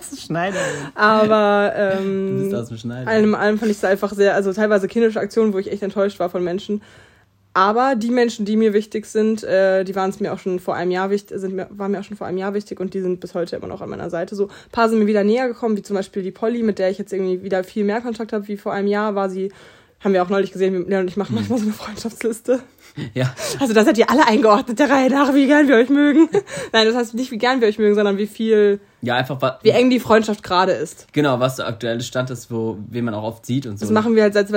Das ist Schneider. Aber Du ähm, bist aus dem Schneider. allem, allem fand ich es einfach sehr, also teilweise kindische Aktionen, wo ich echt enttäuscht war von Menschen. Aber die Menschen, die mir wichtig sind, äh, die waren es mir auch schon vor einem Jahr wichtig, sind mir, waren mir auch schon vor einem Jahr wichtig und die sind bis heute immer noch an meiner Seite. So ein paar sind mir wieder näher gekommen, wie zum Beispiel die Polly, mit der ich jetzt irgendwie wieder viel mehr Kontakt habe wie vor einem Jahr, war sie, haben wir auch neulich gesehen, Leon und ich machen manchmal so eine Freundschaftsliste. Ja, Also da seid ihr alle eingeordnet der Reihe nach, wie gern wir euch mögen. Nein, das heißt nicht, wie gern wir euch mögen, sondern wie viel, ja, einfach wa- wie eng die Freundschaft gerade ist. genau, was der aktuelle Stand ist, wo wen man auch oft sieht und so. Das machen wir halt seit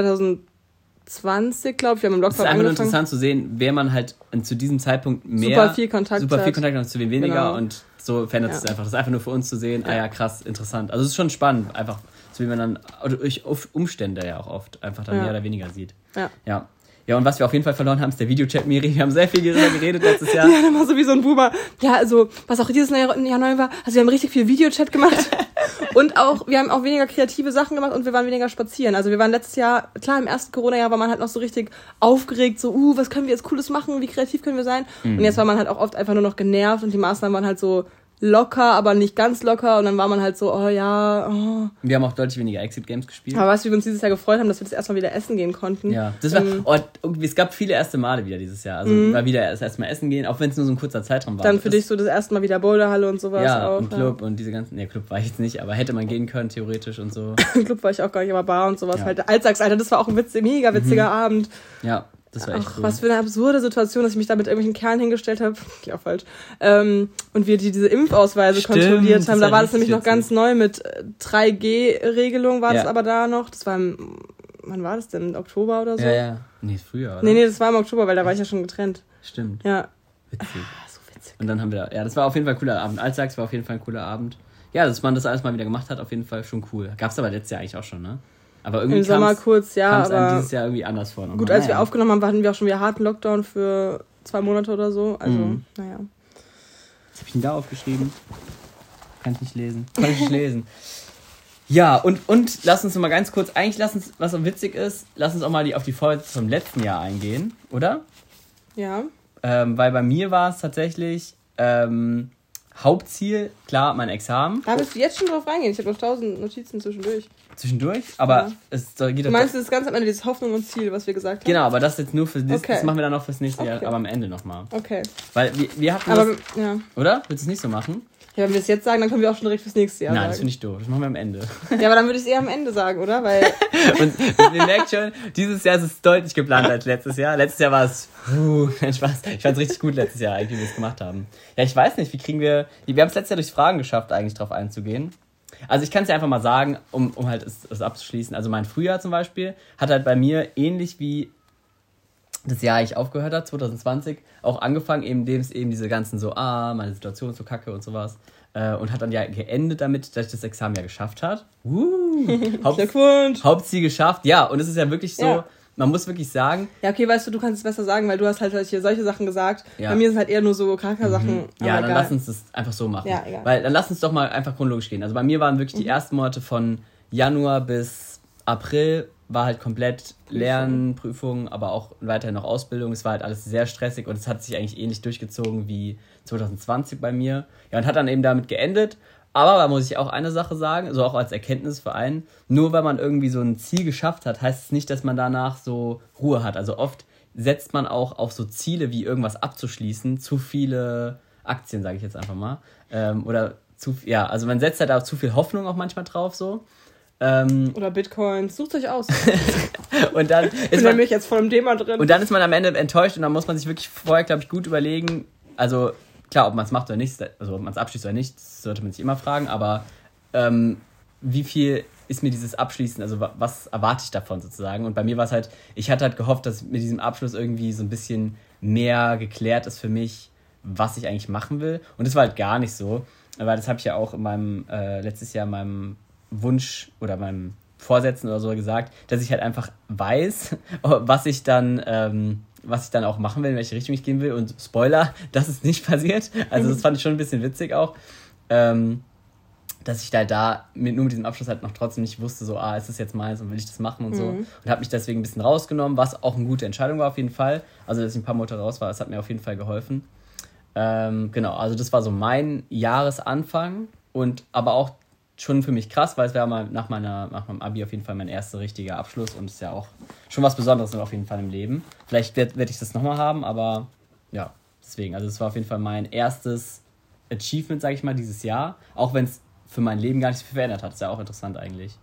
2020, glaube ich. Wir haben im es ist Lockdown einfach nur angefangen. interessant zu sehen, wer man halt zu diesem Zeitpunkt mehr Super viel Kontakt super viel hat. Kontakt hat und zu wem weniger Genau. und so verändert Ja. es einfach. Das ist einfach nur für uns zu sehen, ah ja, krass, interessant. Also es ist schon spannend, einfach so wie man dann oder durch Umstände ja auch oft einfach dann Ja. mehr oder weniger sieht. Ja. Ja. Ja, und was wir auf jeden Fall verloren haben, ist der Videochat Miri. Wir haben sehr viel darüber geredet letztes Jahr. Ja, dann war so wie so ein Boomer. Ja, also, was auch dieses Jahr Jahr neu war, also wir haben richtig viel Videochat gemacht. und auch, wir haben auch weniger kreative Sachen gemacht und wir waren weniger spazieren. Also wir waren letztes Jahr, klar, im ersten Corona-Jahr war man halt noch so richtig aufgeregt, so, uh, was können wir jetzt Cooles machen, wie kreativ können wir sein? Und jetzt war man halt auch oft einfach nur noch genervt und die Maßnahmen waren halt so locker, aber nicht ganz locker und dann war man halt so, oh ja, oh. Wir haben auch deutlich weniger Exit Games gespielt. Aber weißt du, wie wir uns dieses Jahr gefreut haben, dass wir das erstmal wieder essen gehen konnten? Ja, das war, Ähm, oh, irgendwie, es gab viele erste Male wieder dieses Jahr. Also war wieder das erste Mal essen gehen, auch wenn es nur so ein kurzer Zeitraum war. Mhm. Dann für das, dich so das erste Mal wieder Boulderhalle und sowas Ja, auch. und Club und diese ganzen, ne, Club war ich jetzt nicht, aber hätte man gehen können, theoretisch und so. Ja. Club war ich auch gar nicht, aber Bar und sowas Ja. Mhm. halt. Alltags, Alter, das war auch ein witz, mega witziger Abend. Ja, das war echt Ach, cool. was für eine absurde Situation, dass ich mich da mit irgendwelchen Kerlen hingestellt habe. Ja, falsch. Ähm, und wir die diese Impfausweise Stimmt, kontrolliert das haben. war Da war das nämlich noch ganz neu mit äh, 3G-Regelung war das Ja. aber da noch. Das war im wann war das denn? Oktober oder so? Ja, ja. Nee, früher, oder? Nee, nee, das war im Oktober, weil da war ich ja schon getrennt. Stimmt. Ja. Witzig. Ah, so witzig. Und dann haben wir, ja, das war auf jeden Fall ein cooler Abend. Alltags war auf jeden Fall ein cooler Abend. Ja, dass man das alles mal wieder gemacht hat, auf jeden Fall schon cool. Gab's aber letztes Jahr eigentlich auch schon, ne? Aber irgendwie Im Sommer kurz, ja, einem aber dieses Jahr irgendwie anders vor. gut, als wir Naja. aufgenommen haben, hatten wir auch schon wieder harten Lockdown für zwei Monate oder so. Also, Mhm. naja. Was hab ich denn da aufgeschrieben? Kann ich nicht lesen. Kann ich nicht lesen. Ja, und, und lass uns mal ganz kurz, eigentlich lass uns, was so witzig ist, lass uns auch mal die, auf die Folge vom letzten Jahr eingehen, oder? Ja. Ähm, weil bei mir war es tatsächlich ähm, Hauptziel, klar, mein Examen Da willst du jetzt schon drauf reingehen. Ich habe noch tausend Notizen zwischendurch. zwischendurch, aber Ja. es geht Du meinst das ganz am Ende, dieses Hoffnung und Ziel, was wir gesagt haben? Genau, aber das jetzt nur für Okay. das machen wir dann noch fürs nächste Jahr, Okay. aber am Ende nochmal. Okay. Weil wir, wir hatten Aber, das, ja. oder? Willst du es nicht so machen? Ja. Wenn wir es jetzt sagen, dann können wir auch schon direkt fürs nächste Jahr Nein, das sagen. finde ich doof. Das machen wir am Ende. Ja, aber dann würde ich es eher am Ende sagen, oder? Weil, Und ihr merkt schon, dieses Jahr ist es deutlich geplant als letztes Jahr. Letztes Jahr war es, puh, kein Spaß. Ich fand es richtig gut letztes Jahr, eigentlich, wie wir es gemacht haben. Ja, ich weiß nicht, wie kriegen wir, wir haben es letztes Jahr durch Fragen geschafft, eigentlich drauf einzugehen. Also ich kann es ja einfach mal sagen, um, um halt es, es abzuschließen. Also mein Frühjahr zum Beispiel hat halt bei mir ähnlich wie das Jahr ich aufgehört habe, 2020, auch angefangen, eben dem es eben diese ganzen so, ah, meine Situation ist so kacke und sowas. Äh, und hat dann ja geendet damit, dass ich das Examen ja geschafft hat. Uh, Haupt, Glückwunsch. Hauptziel geschafft. Ja, und es ist ja wirklich so, Ja. man muss wirklich sagen, Ja, okay, weißt du, du kannst es besser sagen, weil du hast halt solche, solche Sachen gesagt. Ja. Bei mir sind halt eher nur so Charaktersachen. aber ja, dann egal. lass uns das einfach so machen. Ja, egal. Weil dann lass uns doch mal einfach chronologisch gehen. Also bei mir waren wirklich die ersten Monate von Januar bis April war halt komplett Lernen, Prüfungen, aber auch weiterhin noch Ausbildung. Es war halt alles sehr stressig und es hat sich eigentlich ähnlich durchgezogen wie 2020 bei mir. Ja, und hat dann eben damit geendet. Aber da muss ich auch eine Sache sagen, also auch als Erkenntnis für einen, nur weil man irgendwie so ein Ziel geschafft hat, heißt es nicht, dass man danach so Ruhe hat. Also oft setzt man auch auf so Ziele wie irgendwas abzuschließen, zu viele Aktien, sage ich jetzt einfach mal. Ähm, oder zu, ja, also man setzt halt auch zu viel Hoffnung auch manchmal drauf so. Ähm, Oder Bitcoins. Sucht euch aus. und dann ist bin man, nämlich jetzt voll im Thema drin. und dann ist man am Ende enttäuscht und dann muss man sich wirklich vorher, glaube ich, gut überlegen. Also klar, ob man es macht oder nicht, also ob man es abschließt oder nicht, sollte man sich immer fragen, aber ähm, wie viel ist mir dieses Abschließen, also wa- was erwarte ich davon sozusagen? Und bei mir war es halt, ich hatte halt gehofft, dass mit diesem Abschluss irgendwie so ein bisschen mehr geklärt ist für mich, was ich eigentlich machen will. Und das war halt gar nicht so, weil das habe ich ja auch in meinem, äh, letztes Jahr in meinem Wunsch oder meinem Vorsätzen oder so gesagt, dass ich halt einfach weiß, was ich dann, ähm, was ich dann auch machen will, in welche Richtung ich gehen will. Und Spoiler, das ist nicht passiert. Also das fand ich schon ein bisschen witzig auch. Ähm, dass ich da, da mit, nur mit diesem Abschluss halt noch trotzdem nicht wusste, so, ah, ist das jetzt meins und will ich das machen und so. Und habe mich deswegen ein bisschen rausgenommen, was auch eine gute Entscheidung war auf jeden Fall. Also, dass ich ein paar Monate raus war, das hat mir auf jeden Fall geholfen. Ähm, genau, also das war so mein Jahresanfang und aber auch schon für mich krass, weil es mal nach, meiner, nach meinem Abi auf jeden Fall mein erster richtiger Abschluss und ist ja auch schon was Besonderes auf jeden Fall im Leben. Vielleicht werde werd ich das nochmal haben, aber ja, deswegen. Also es war auf jeden Fall mein erstes Achievement, sage ich mal, dieses Jahr, auch wenn es für mein Leben gar nicht so viel verändert hat. Ist ja auch interessant eigentlich.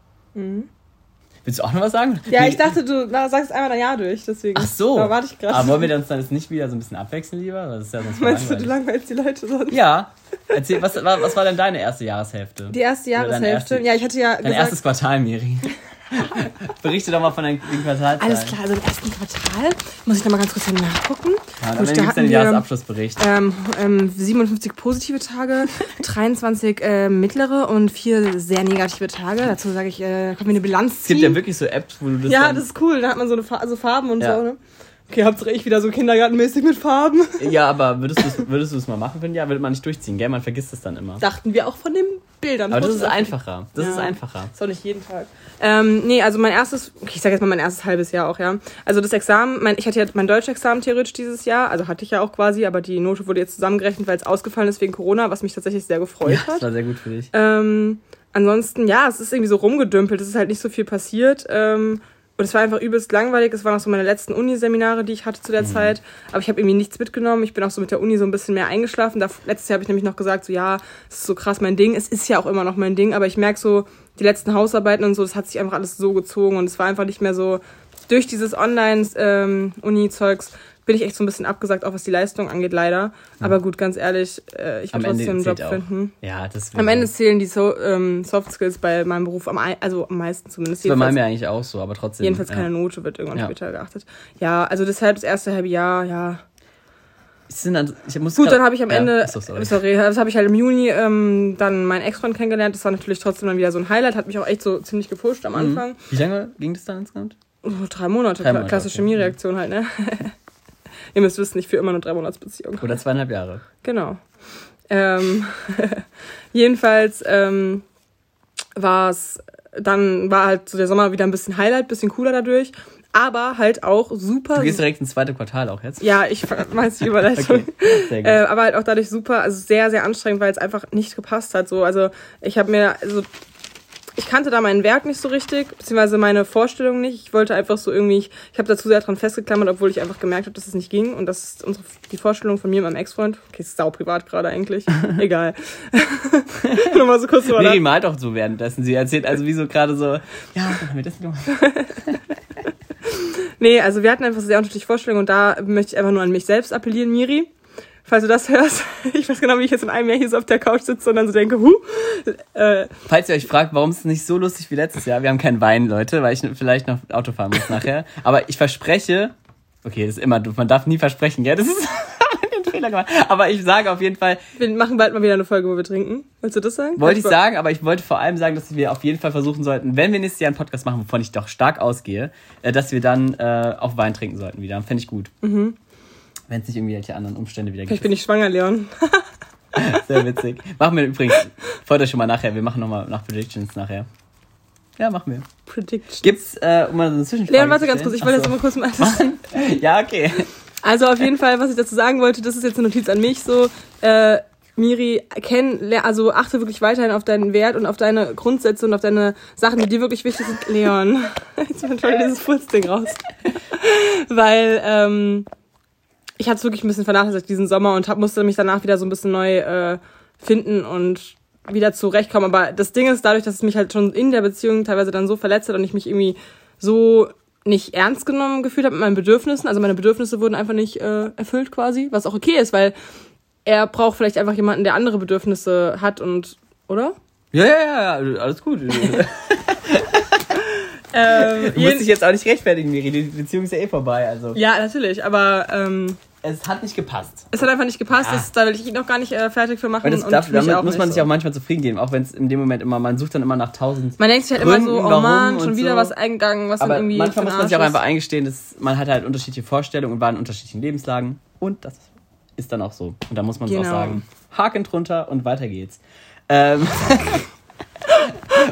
Willst du auch noch was sagen? Ja, ich dachte, du na, sagst einmal dein Jahr durch, deswegen. Ach so. Da warte ich gerade. Aber wollen wir uns dann jetzt nicht wieder so ein bisschen abwechseln lieber? Das ist ja sonst Meinst du, du langweilst die Leute sonst? Ja. Erzähl, was, war- was war denn deine erste Jahreshälfte? Die erste Jahreshälfte. erste- ja, ich hatte ja Dein gesagt. erstes Quartal, Miri. Berichte doch mal von deinen Quartalzahlen. Alles klar, also im ersten Quartal muss ich noch mal ganz kurz nachgucken. Ja, Gut, dann da gibt es den Jahresabschlussbericht. Ähm, ähm, 57 positive Tage, 23 äh, mittlere und vier sehr negative Tage. Dazu sage ich, äh, können wir eine Bilanz Es gibt ziehen. ja wirklich so Apps, wo du das ja, das ist cool. Da hat man so eine Fa also Farben und Ja. so. Ne? Okay, Hauptsache ich wieder so kindergartenmäßig mit Farben. Ja, aber würdest du es würdest mal machen ein Jahr? Würde man nicht durchziehen, gell? Man vergisst es dann immer. Dachten wir auch von den Bildern. Aber das ist einfacher. Das Ja. ist einfacher. Ist auch nicht jeden Tag. Ähm, nee, also mein erstes, okay, ich sage jetzt mal mein erstes halbes Jahr auch, ja. Also das Examen, mein, ich hatte ja mein Deutschexamen theoretisch dieses Jahr, also hatte ich ja auch quasi, aber die Note wurde jetzt zusammengerechnet, weil es ausgefallen ist wegen Corona, was mich tatsächlich sehr gefreut Ja, hat. das war sehr gut für dich. Ähm, ansonsten, ja, es ist irgendwie so rumgedümpelt. Es ist halt nicht so viel passiert. Ähm, und es war einfach übelst langweilig. Es waren auch so meine letzten Uniseminare, die ich hatte zu der Zeit. Aber ich habe irgendwie nichts mitgenommen. Ich bin auch so mit der Uni so ein bisschen mehr eingeschlafen. Da, letztes Jahr habe ich nämlich noch gesagt, so ja, es ist so krass mein Ding. Es ist ja auch immer noch mein Ding. Aber ich merke so, die letzten Hausarbeiten und so, das hat sich einfach alles so gezogen. Und es war einfach nicht mehr so, durch dieses Online-Uni-Zeugs bin ich echt so ein bisschen abgesagt, auch was die Leistung angeht, leider. Aber gut, ganz ehrlich, äh, ich will Ende trotzdem einen Job auch. finden. Ja, das Am Ende zählen die so ähm, Soft Skills bei meinem Beruf am, also am meisten zumindest. bei Jedenfalls- meinem ja eigentlich auch so, aber trotzdem. Jedenfalls ja. keine Note wird irgendwann Ja. später geachtet. Ja, also deshalb das erste halbe Jahr, ja. Dann, ich muss Gut, grad- dann habe ich am ja, Ende, achso, sorry. sorry, das habe ich halt im Juni ähm, dann meinen Ex-Freund kennengelernt. Das war natürlich trotzdem dann wieder so ein Highlight, hat mich auch echt so ziemlich gepusht am Anfang. Wie lange ging das dann insgesamt? Oh, drei Monate, Drei Monate, klassische okay. Chemie-Reaktion halt, ne? Ihr müsst wissen, ich für immer eine drei Monatsbeziehung. Oder zweieinhalb Jahre. Genau. Ähm, jedenfalls ähm, war es, dann war halt so der Sommer wieder ein bisschen Highlight, bisschen cooler dadurch, aber halt auch super. Du gehst direkt ins zweite Quartal auch jetzt? ja, ich weiß die Überleitung. Okay. Äh, aber halt auch dadurch super, also sehr, sehr anstrengend, weil es einfach nicht gepasst hat. So, also ich habe mir, also ich kannte da mein Werk nicht so richtig, beziehungsweise meine Vorstellung nicht. Ich wollte einfach so irgendwie, ich, ich habe dazu sehr dran festgeklammert, obwohl ich einfach gemerkt habe, dass es nicht ging. Und das ist unsere, die Vorstellung von mir und meinem Ex-Freund. Okay, ist sau privat gerade eigentlich. Egal. Nur mal so kurz drüber Miri nach- malt auch so währenddessen. Sie erzählt also wie so gerade so, ja, haben wir das gemacht. Nee, also wir hatten einfach sehr unterschiedliche Vorstellungen und da möchte ich einfach nur an mich selbst appellieren, Miri. Falls du das hörst, ich weiß genau, wie ich jetzt in einem Jahr hier so auf der Couch sitze und dann so denke, huh, äh, Falls ihr euch fragt, warum ist es nicht so lustig wie letztes Jahr, wir haben keinen Wein, Leute, weil ich vielleicht noch Auto fahren muss nachher. Aber ich verspreche, okay, das ist immer doof, man darf nie versprechen, gell? Das ist den Fehler gemacht. Aber ich sage auf jeden Fall, Wir machen bald mal wieder eine Folge, wo wir trinken. Wolltest du das sagen? wollte ich sagen, aber ich wollte vor allem sagen, dass wir auf jeden Fall versuchen sollten, wenn wir nächstes Jahr einen Podcast machen, wovon ich doch stark ausgehe, äh, dass wir dann äh, auch Wein trinken sollten wieder. Fände ich gut. Wenn es nicht irgendwelche anderen Umstände wieder gibt. bin ich schwanger, Leon. Sehr witzig. Machen wir übrigens, freut euch schon mal nachher, wir machen nochmal nach Predictions nachher. Ja, machen wir. Prediction. Gibt's, äh, um mal so eine Zwischenfrage Leon, warte ganz kurz, ich wollte jetzt mal kurz mal. so. Ja, okay. Also auf jeden Fall, was ich dazu sagen wollte, das ist jetzt eine Notiz an mich so. Äh, Miri, kenn, also achte wirklich weiterhin auf deinen Wert und auf deine Grundsätze und auf deine Sachen, die dir wirklich wichtig sind. Leon, jetzt mal dieses Furzding raus. Weil ähm, ich hatte es wirklich ein bisschen vernachlässigt diesen Sommer und hab, musste mich danach wieder so ein bisschen neu äh, finden und wieder zurechtkommen. Aber das Ding ist, dadurch, dass es mich halt schon in der Beziehung teilweise dann so verletzt hat und ich mich irgendwie so nicht ernst genommen gefühlt habe mit meinen Bedürfnissen. Also meine Bedürfnisse wurden einfach nicht äh, erfüllt quasi, was auch okay ist, weil er braucht vielleicht einfach jemanden, der andere Bedürfnisse hat und, oder? Ja, ja, ja, ja, alles gut. Du Ähm, musst dich jetzt auch nicht rechtfertigen, Miri. Die Beziehung ist ja eh vorbei. Also ja, natürlich, aber ähm, es hat nicht gepasst. es hat einfach nicht gepasst. Ja. Das, da will ich ihn auch gar nicht äh, fertig für machen. Weil das und darf, damit muss man sich so. auch manchmal zufrieden geben, auch wenn es in dem Moment immer, man sucht dann immer nach tausend. Man denkt sich halt immer so, Gründen, oh Mann, schon wieder so. was eingegangen, was dann Aber irgendwie. manchmal muss man sich auch einfach eingestehen, dass man hat halt unterschiedliche Vorstellungen und war in unterschiedlichen Lebenslagen. Und das ist dann auch so. Und da muss man es auch Genau. sagen. Haken drunter und weiter geht's. Ähm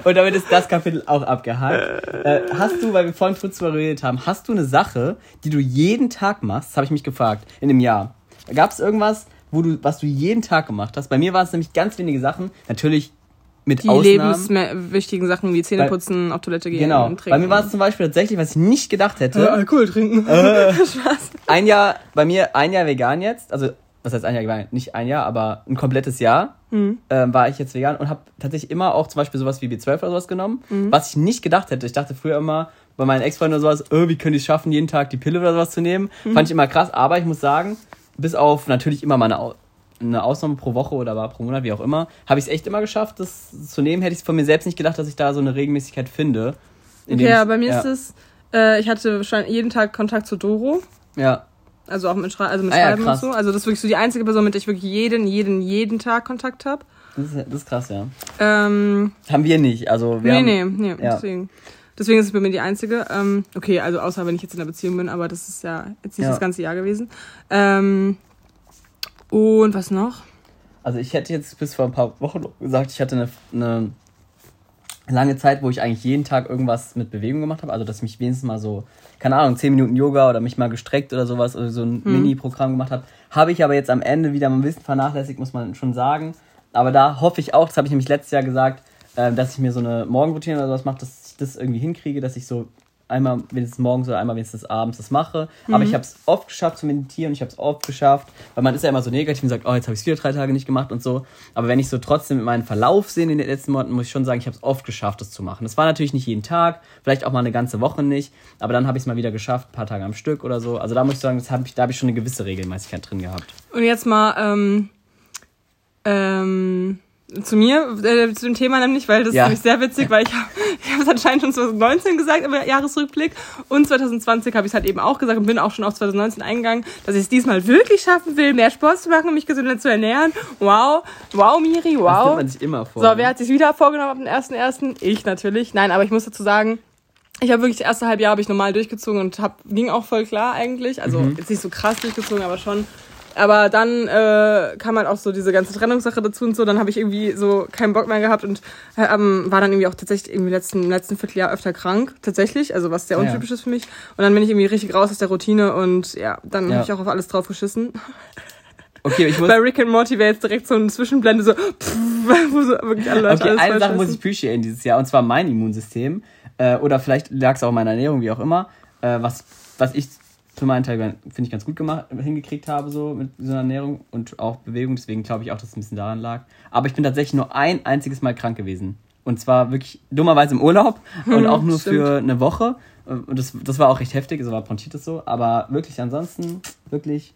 und damit ist das Kapitel auch abgehakt. Äh, hast du, weil wir vorhin kurz darüber geredet haben, hast du eine Sache, die du jeden Tag machst? Das habe ich mich gefragt, in einem Jahr. Gab es irgendwas, wo du, was du jeden Tag gemacht hast? Bei mir waren es nämlich ganz wenige Sachen. Natürlich mit Die Ausnahmen. lebenswichtigen Sachen wie Zähneputzen, auf Toilette gehen, Genau. trinken. Bei mir war es zum Beispiel tatsächlich, was ich nicht gedacht hätte. Alkohol trinken. Spaß. ein Jahr, bei mir ein Jahr vegan jetzt, also was heißt ein Jahr vegan? Nicht ein Jahr, aber ein komplettes Jahr Mhm. ähm, war ich jetzt vegan und habe tatsächlich immer auch zum Beispiel sowas wie B12 oder sowas genommen, Mhm. was ich nicht gedacht hätte. Ich dachte früher immer bei meinen Ex-Freunden oder sowas, äh, wie können die es schaffen, jeden Tag die Pille oder sowas zu nehmen? Mhm. Fand ich immer krass, aber ich muss sagen, bis auf natürlich immer mal eine, Au- eine Ausnahme pro Woche oder war pro Monat, wie auch immer, habe ich es echt immer geschafft, das zu nehmen. Hätte ich es von mir selbst nicht gedacht, dass ich da so eine Regelmäßigkeit finde. Okay, ja, ich- bei mir ja. ist es, äh, ich hatte wahrscheinlich jeden Tag Kontakt zu Doro. Ja, Also auch mit, Schrei also mit Ah ja, Schreiben und krass. so. Also das ist wirklich so die einzige Person, mit der ich wirklich jeden, jeden, jeden Tag Kontakt habe. das ist, das ist krass, ja. Ähm, Haben wir nicht. Also wir nee, haben, nee, nee, ja. deswegen. Deswegen ist es bei mir die einzige. Ähm, okay, also außer wenn ich jetzt in einer Beziehung bin, aber das ist ja jetzt nicht Ja. das ganze Jahr gewesen. Ähm, und was noch? Also ich hätte jetzt bis vor ein paar Wochen gesagt, ich hatte eine, eine lange Zeit, wo ich eigentlich jeden Tag irgendwas mit Bewegung gemacht habe. Also dass ich mich wenigstens mal so, keine Ahnung, 10 Minuten Yoga oder mich mal gestreckt oder sowas oder so ein Mini-Programm gemacht habe. Habe ich aber jetzt am Ende wieder mal ein bisschen vernachlässigt, muss man schon sagen. Aber da hoffe ich auch, das habe ich nämlich letztes Jahr gesagt, äh, dass ich mir so eine Morgenroutine oder sowas mache, dass ich das irgendwie hinkriege, dass ich so einmal wenigstens morgens oder einmal wenigstens abends das mache. Aber ich habe es oft geschafft zu meditieren, ich habe es oft geschafft, weil man ist ja immer so negativ und sagt, oh, jetzt habe ich es wieder drei Tage nicht gemacht und so. Aber wenn ich so trotzdem meinen Verlauf sehe in den letzten Monaten, muss ich schon sagen, ich habe es oft geschafft, das zu machen. Das war natürlich nicht jeden Tag, vielleicht auch mal eine ganze Woche nicht, aber dann habe ich es mal wieder geschafft, ein paar Tage am Stück oder so. Also da muss ich sagen, das hab ich, da habe ich schon eine gewisse Regelmäßigkeit drin gehabt. Und jetzt mal ähm, ähm, zu mir, äh, zu dem Thema nämlich, weil das Ja. ist nämlich sehr witzig, weil ich habe ich hab es anscheinend schon 2019 gesagt im Jahresrückblick und 2020 habe ich es halt eben auch gesagt und bin auch schon auf 2019 eingegangen, dass ich es diesmal wirklich schaffen will, mehr Sport zu machen und mich gesünder zu ernähren. Wow, wow, Miri, Das nimmt wow. man sich immer vor. So, wer hat sich wieder vorgenommen ab dem 1.1.? Ich natürlich. Nein, aber ich muss dazu sagen, ich habe wirklich das erste Halbjahr habe ich normal durchgezogen und hab, ging auch voll klar eigentlich. Also Mhm. jetzt nicht so krass durchgezogen, aber schon. Aber dann äh, kam halt auch so diese ganze Trennungssache dazu und so. Dann habe ich irgendwie so keinen Bock mehr gehabt und äh, ähm, war dann irgendwie auch tatsächlich irgendwie letzten, im letzten Vierteljahr öfter krank. Tatsächlich, also was sehr Ah, ja. untypisch ist für mich. Und dann bin ich irgendwie richtig raus aus der Routine und ja, dann Ja. habe ich auch auf alles drauf geschissen. Okay, ich muss. Bei Rick and Morty wäre jetzt direkt so eine Zwischenblende so, pff, wo so wirklich alle Leute Okay, eine Sache muss ich appreciaten dieses Jahr, und zwar mein Immunsystem. Äh, oder vielleicht lag es auch an meiner Ernährung, wie auch immer. Äh, was, was ich für meinen Teil, finde ich, ganz gut gemacht, hingekriegt habe, so mit so einer Ernährung und auch Bewegung. Deswegen glaube ich auch, dass es ein bisschen daran lag. Aber ich bin tatsächlich nur ein einziges Mal krank gewesen. Und zwar wirklich dummerweise im Urlaub und auch nur stimmt. für eine Woche. Und das, das war auch recht heftig, also war Bronchitis so. Aber wirklich ansonsten, wirklich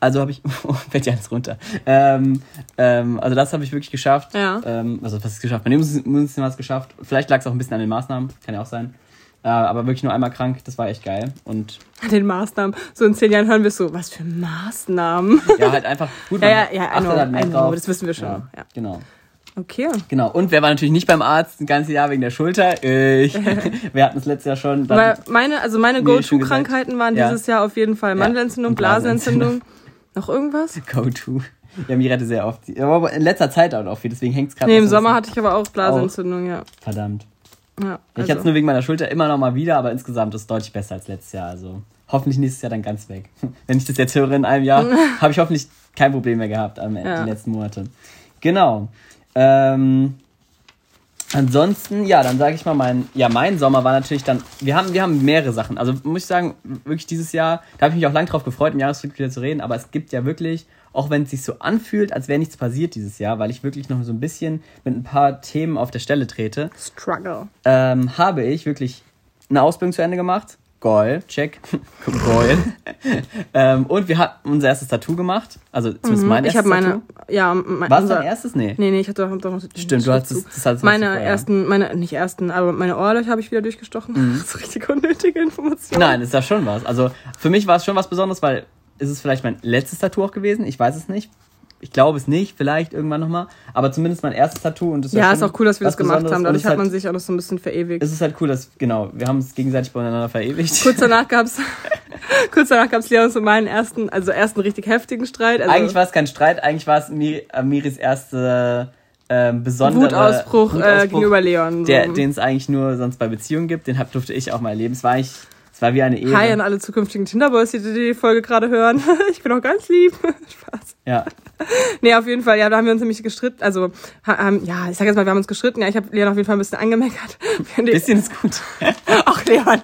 also habe ich, oh, fällt ja alles runter. Ähm, ähm, also das habe ich wirklich geschafft. Ja. Ähm, also was ist geschafft? Mein Immunsystem hat es geschafft. Vielleicht lag es auch ein bisschen an den Maßnahmen, kann ja auch sein. Äh, aber wirklich nur einmal krank, das war echt geil. Und den Maßnahmen. So in zehn Jahren hören wir so, was für Maßnahmen? ja, halt einfach gut. Ja, ja, ja, I know, halt mehr I know, drauf. das wissen wir schon, Ja, ja. Genau. Okay. Genau. Und wer war natürlich nicht beim Arzt ein ganzes Jahr wegen der Schulter? Ich. wir hatten es letztes Jahr schon. Weil meine, also meine. Go-To-Krankheiten waren Ja. dieses Jahr auf jeden Fall Mandelentzündung, Blasenentzündung. Noch irgendwas? Go-To. Ja, mir hatte sehr oft. Aber in letzter Zeit auch viel, deswegen hängt es gerade. Nee, noch im Sommer hatte ich aber auch Blasenentzündung, ja. Verdammt. Ja Ich also. hatte es nur wegen meiner Schulter immer noch mal wieder, aber insgesamt ist es deutlich besser als letztes Jahr. Also hoffentlich nächstes Jahr dann ganz weg. Wenn ich das jetzt höre in einem Jahr, habe ich hoffentlich kein Problem mehr gehabt am Ja. die letzten Monate. Genau. Ähm, ansonsten, ja, dann sage ich mal, mein, ja, mein Sommer war natürlich dann, wir haben, wir haben mehrere Sachen. Also muss ich sagen, wirklich dieses Jahr, da habe ich mich auch lange drauf gefreut, im Jahresrückblick wieder zu reden, aber es gibt ja wirklich, auch wenn es sich so anfühlt, als wäre nichts passiert dieses Jahr, weil ich wirklich noch so ein bisschen mit ein paar Themen auf der Stelle trete, Struggle. ähm, habe ich wirklich eine Ausbildung zu Ende gemacht. Goal, check. Goal. ähm, und wir hatten unser erstes Tattoo gemacht. Also zumindest mein Mhm. Ich erstes habe meine, Tattoo. ja, mein, War es dein erstes? Nee. Nee, nee, ich hatte doch, noch Stimmt, du hattest das, hattest meine vorher. ersten, meine, nicht ersten, aber meine Ohrlöcher habe ich wieder durchgestochen. Das ist richtig unnötige Information. Mhm. Nein, ist ja schon was. Also für mich war es schon was Besonderes, weil ist es vielleicht mein letztes Tattoo auch gewesen? Ich weiß es nicht. Ich glaube es nicht, vielleicht irgendwann nochmal. Aber zumindest mein erstes Tattoo und das Ja, ist auch cool, dass wir das gemacht Besonderes. haben. Dadurch es hat man halt, sich auch noch so ein bisschen verewigt. Es ist halt cool, dass, genau, wir haben uns gegenseitig voneinander verewigt. Kurz danach gab's, kurz danach gab's Leons und meinen ersten, also ersten richtig heftigen Streit. Also eigentlich war es kein Streit, eigentlich war es Mir, äh, Miris erste ähm, besondere Wutausbruch, äh, gegenüber Leon. So. den es eigentlich nur sonst bei Beziehungen gibt. Den hab, durfte ich auch mal erleben. Es war eigentlich, es war wie eine Ehe. Hi an alle zukünftigen Tinderboys, die die Folge gerade hören. Ich bin auch ganz lieb. Spaß. Ja, Nee, auf jeden Fall, ja, da haben wir uns nämlich gestritten. Also, ha, haben, ja, ich sag jetzt mal, wir haben uns gestritten. Ja, ich habe Leon auf jeden Fall ein bisschen angemeckert. bisschen ist gut. Auch Leon,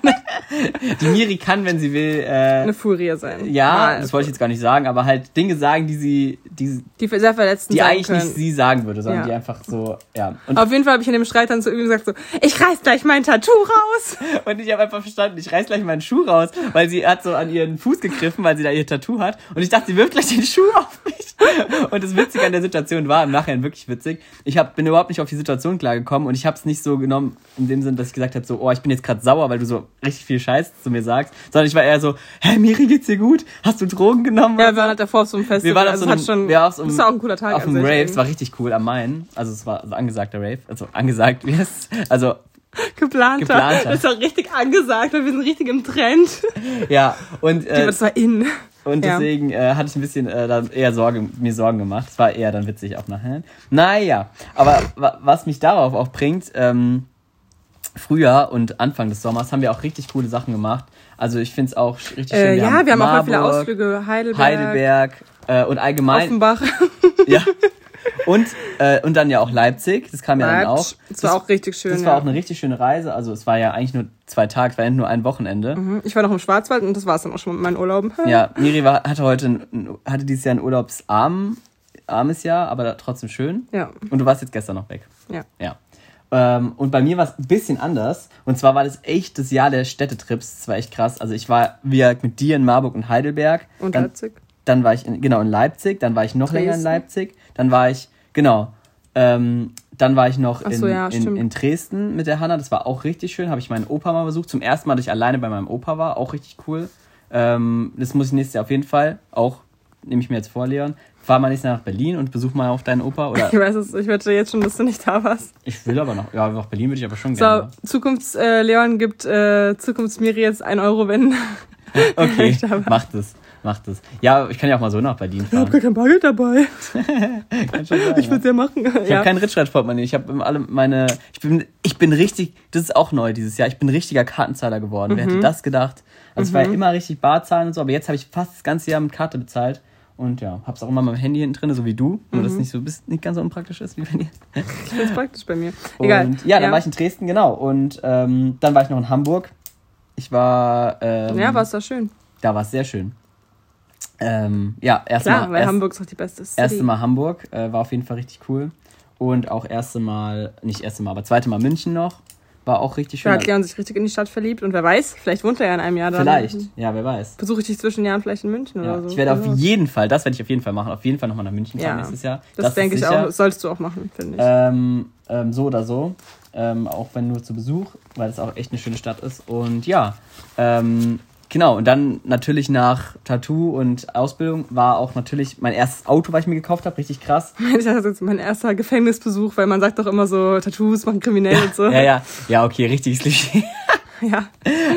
Die Miri kann, wenn sie will, äh, eine Furie sein. ja, Mal. das wollte ich jetzt gar nicht sagen, aber halt Dinge sagen, die sie, die, Die sehr verletzend die eigentlich können. nicht sie sagen würde, sondern Ja. die einfach so, ja. Und, Auf jeden Fall habe ich in dem Streit dann zu ihm gesagt so, ich reiß gleich mein Tattoo raus. und ich habe einfach verstanden, ich reiß gleich meinen Schuh raus, weil sie hat so an ihren Fuß gegriffen, weil sie da ihr Tattoo hat. Und ich dachte, sie wirft gleich den Schuh auf mich. Und das Witzige an der Situation war, im Nachhinein wirklich witzig, ich hab, bin überhaupt nicht auf die Situation klargekommen und ich habe es nicht so genommen, in dem Sinn, dass ich gesagt habe, so, oh, ich bin jetzt gerade sauer, weil du so richtig viel Scheiß zu mir sagst, sondern ich war eher so, hä, Miri, geht's dir gut? Hast du Drogen genommen? Ja, wir waren halt davor auf so einem Festival. Wir waren auf also so hat einem, schon, wir waren auf so einem, das war auch ein cooler Tag. auf einem Rave, es war richtig cool am Main, also es war so angesagter Rave, also angesagt, wie heißt Also, geplanter. geplanter. Das war richtig angesagt, weil wir sind richtig im Trend. ja, und, äh, Das war in. Und Ja. deswegen äh, hatte ich ein bisschen äh, eher Sorge, mir Sorgen gemacht. Es war eher dann witzig auch nachher. Naja, aber wa was mich darauf auch bringt, ähm, Frühjahr und Anfang des Sommers haben wir auch richtig coole Sachen gemacht. Also ich finde es auch richtig schön. Äh, ja, wir haben auch voll viele Marburg, Ausflüge. Heidelberg, Heidelberg äh, und allgemein. Offenbach. Ja. Und, äh, und dann ja auch Leipzig. Das kam ja dann auch. Das war auch richtig schön. Das ja. war auch eine richtig schöne Reise. Also es war ja eigentlich nur zwei Tage, es war nur ein Wochenende. Mhm. Ich war noch im Schwarzwald und das war es dann auch schon mit meinen Urlauben. Ja, Miri war, hatte heute hatte dieses Jahr ein urlaubsarm, armes Jahr, aber trotzdem schön. Ja. Und du warst jetzt gestern noch weg. Ja. Ja. Ähm, und bei mir war es ein bisschen anders. Und zwar war das echt das Jahr der Städtetrips. Das war echt krass. Also ich war wie mit dir in Marburg und Heidelberg. Und dann, Leipzig. Dann war ich in, genau in Leipzig. Dann war ich noch länger in Dresden. Leipzig. Dann war ich genau. Ähm, dann war ich noch Ach in, so, ja, in, in Dresden mit der Hanna. Das war auch richtig schön. Habe ich meinen Opa mal besucht. Zum ersten Mal, dass ich alleine bei meinem Opa war. Auch richtig cool. Ähm, das muss ich nächstes Jahr auf jeden Fall auch nehme ich mir jetzt vor, Leon. Fahr mal nächstes Jahr nach Berlin und besuch mal auf deinen Opa. Oder Ich weiß es, ich wette jetzt schon, dass du nicht da warst. ich will aber noch. Ja, nach Berlin würde ich aber schon So, gerne. Zukunfts-Leon äh, Leon gibt äh, Zukunftsmiri jetzt 1 Euro, wenn. Okay, ich da war. mach das. Mach das. Ja, ich kann ja auch mal so nach Berlin Ich habe fahren. gar kein Bargeld dabei. Sein, Ich ja. würde es ja machen. Ich ja. habe kein Ritschrad-Portemonnaie. Ich habe alle meine. Ich bin, ich bin richtig. Das ist auch neu dieses Jahr. Ich bin richtiger Kartenzahler geworden. Wer Mhm. hätte das gedacht? Also ich war ja immer richtig Bar zahlen und so, aber jetzt habe ich fast das ganze Jahr mit Karte bezahlt. Und ja, hab's auch immer mit dem Handy hinten drin, so wie du. Nur, Mhm. dass es nicht so bis, nicht ganz so unpraktisch ist wie bei dir. Ich finde es praktisch bei mir. Egal. Und ja, dann war ich in Dresden, genau. Und ähm, dann war ich noch in Hamburg. Ich war. Ähm, Ja, war es da schön. Da war es sehr schön. Ähm, ja, erstmal. Klar, weil erst, Hamburg ist doch die beste City. Erste Mal Hamburg, äh, war auf jeden Fall richtig cool. Und auch erste Mal, nicht erste Mal, aber zweite Mal München noch. War auch richtig Da schön. hat Leon sich richtig in die Stadt verliebt und wer weiß, vielleicht wohnt er ja in einem Jahr da. Vielleicht, ja, wer weiß. Besuche ich dich zwischen Jahren vielleicht in München Ja, oder so. ich werde auf jeden Fall, das werde ich auf jeden Fall machen, auf jeden Fall nochmal nach München fahren Ja, nächstes Jahr. Das, ist denke ich auch, das solltest du auch machen, finde ich. Ähm, ähm, so oder so. Ähm, auch wenn nur zu Besuch, weil es auch echt eine schöne Stadt ist. Und ja, ähm, genau. Und dann natürlich nach Tattoo und Ausbildung war auch natürlich mein erstes Auto, was ich mir gekauft habe, richtig krass. Das ist jetzt mein erster Gefängnisbesuch, weil man sagt doch immer so, Tattoos machen kriminell und so. Ja, ja, ja, okay, richtiges Klischee. Ja.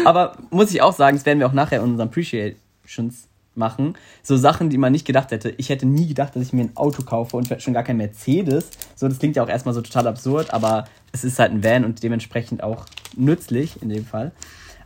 Aber muss ich auch sagen, das werden wir auch nachher in unseren Appreciations machen. So Sachen, die man nicht gedacht hätte. Ich hätte nie gedacht, dass ich mir ein Auto kaufe und schon gar kein Mercedes. So, das klingt ja auch erstmal so total absurd, aber es ist halt ein Van und dementsprechend auch nützlich in dem Fall.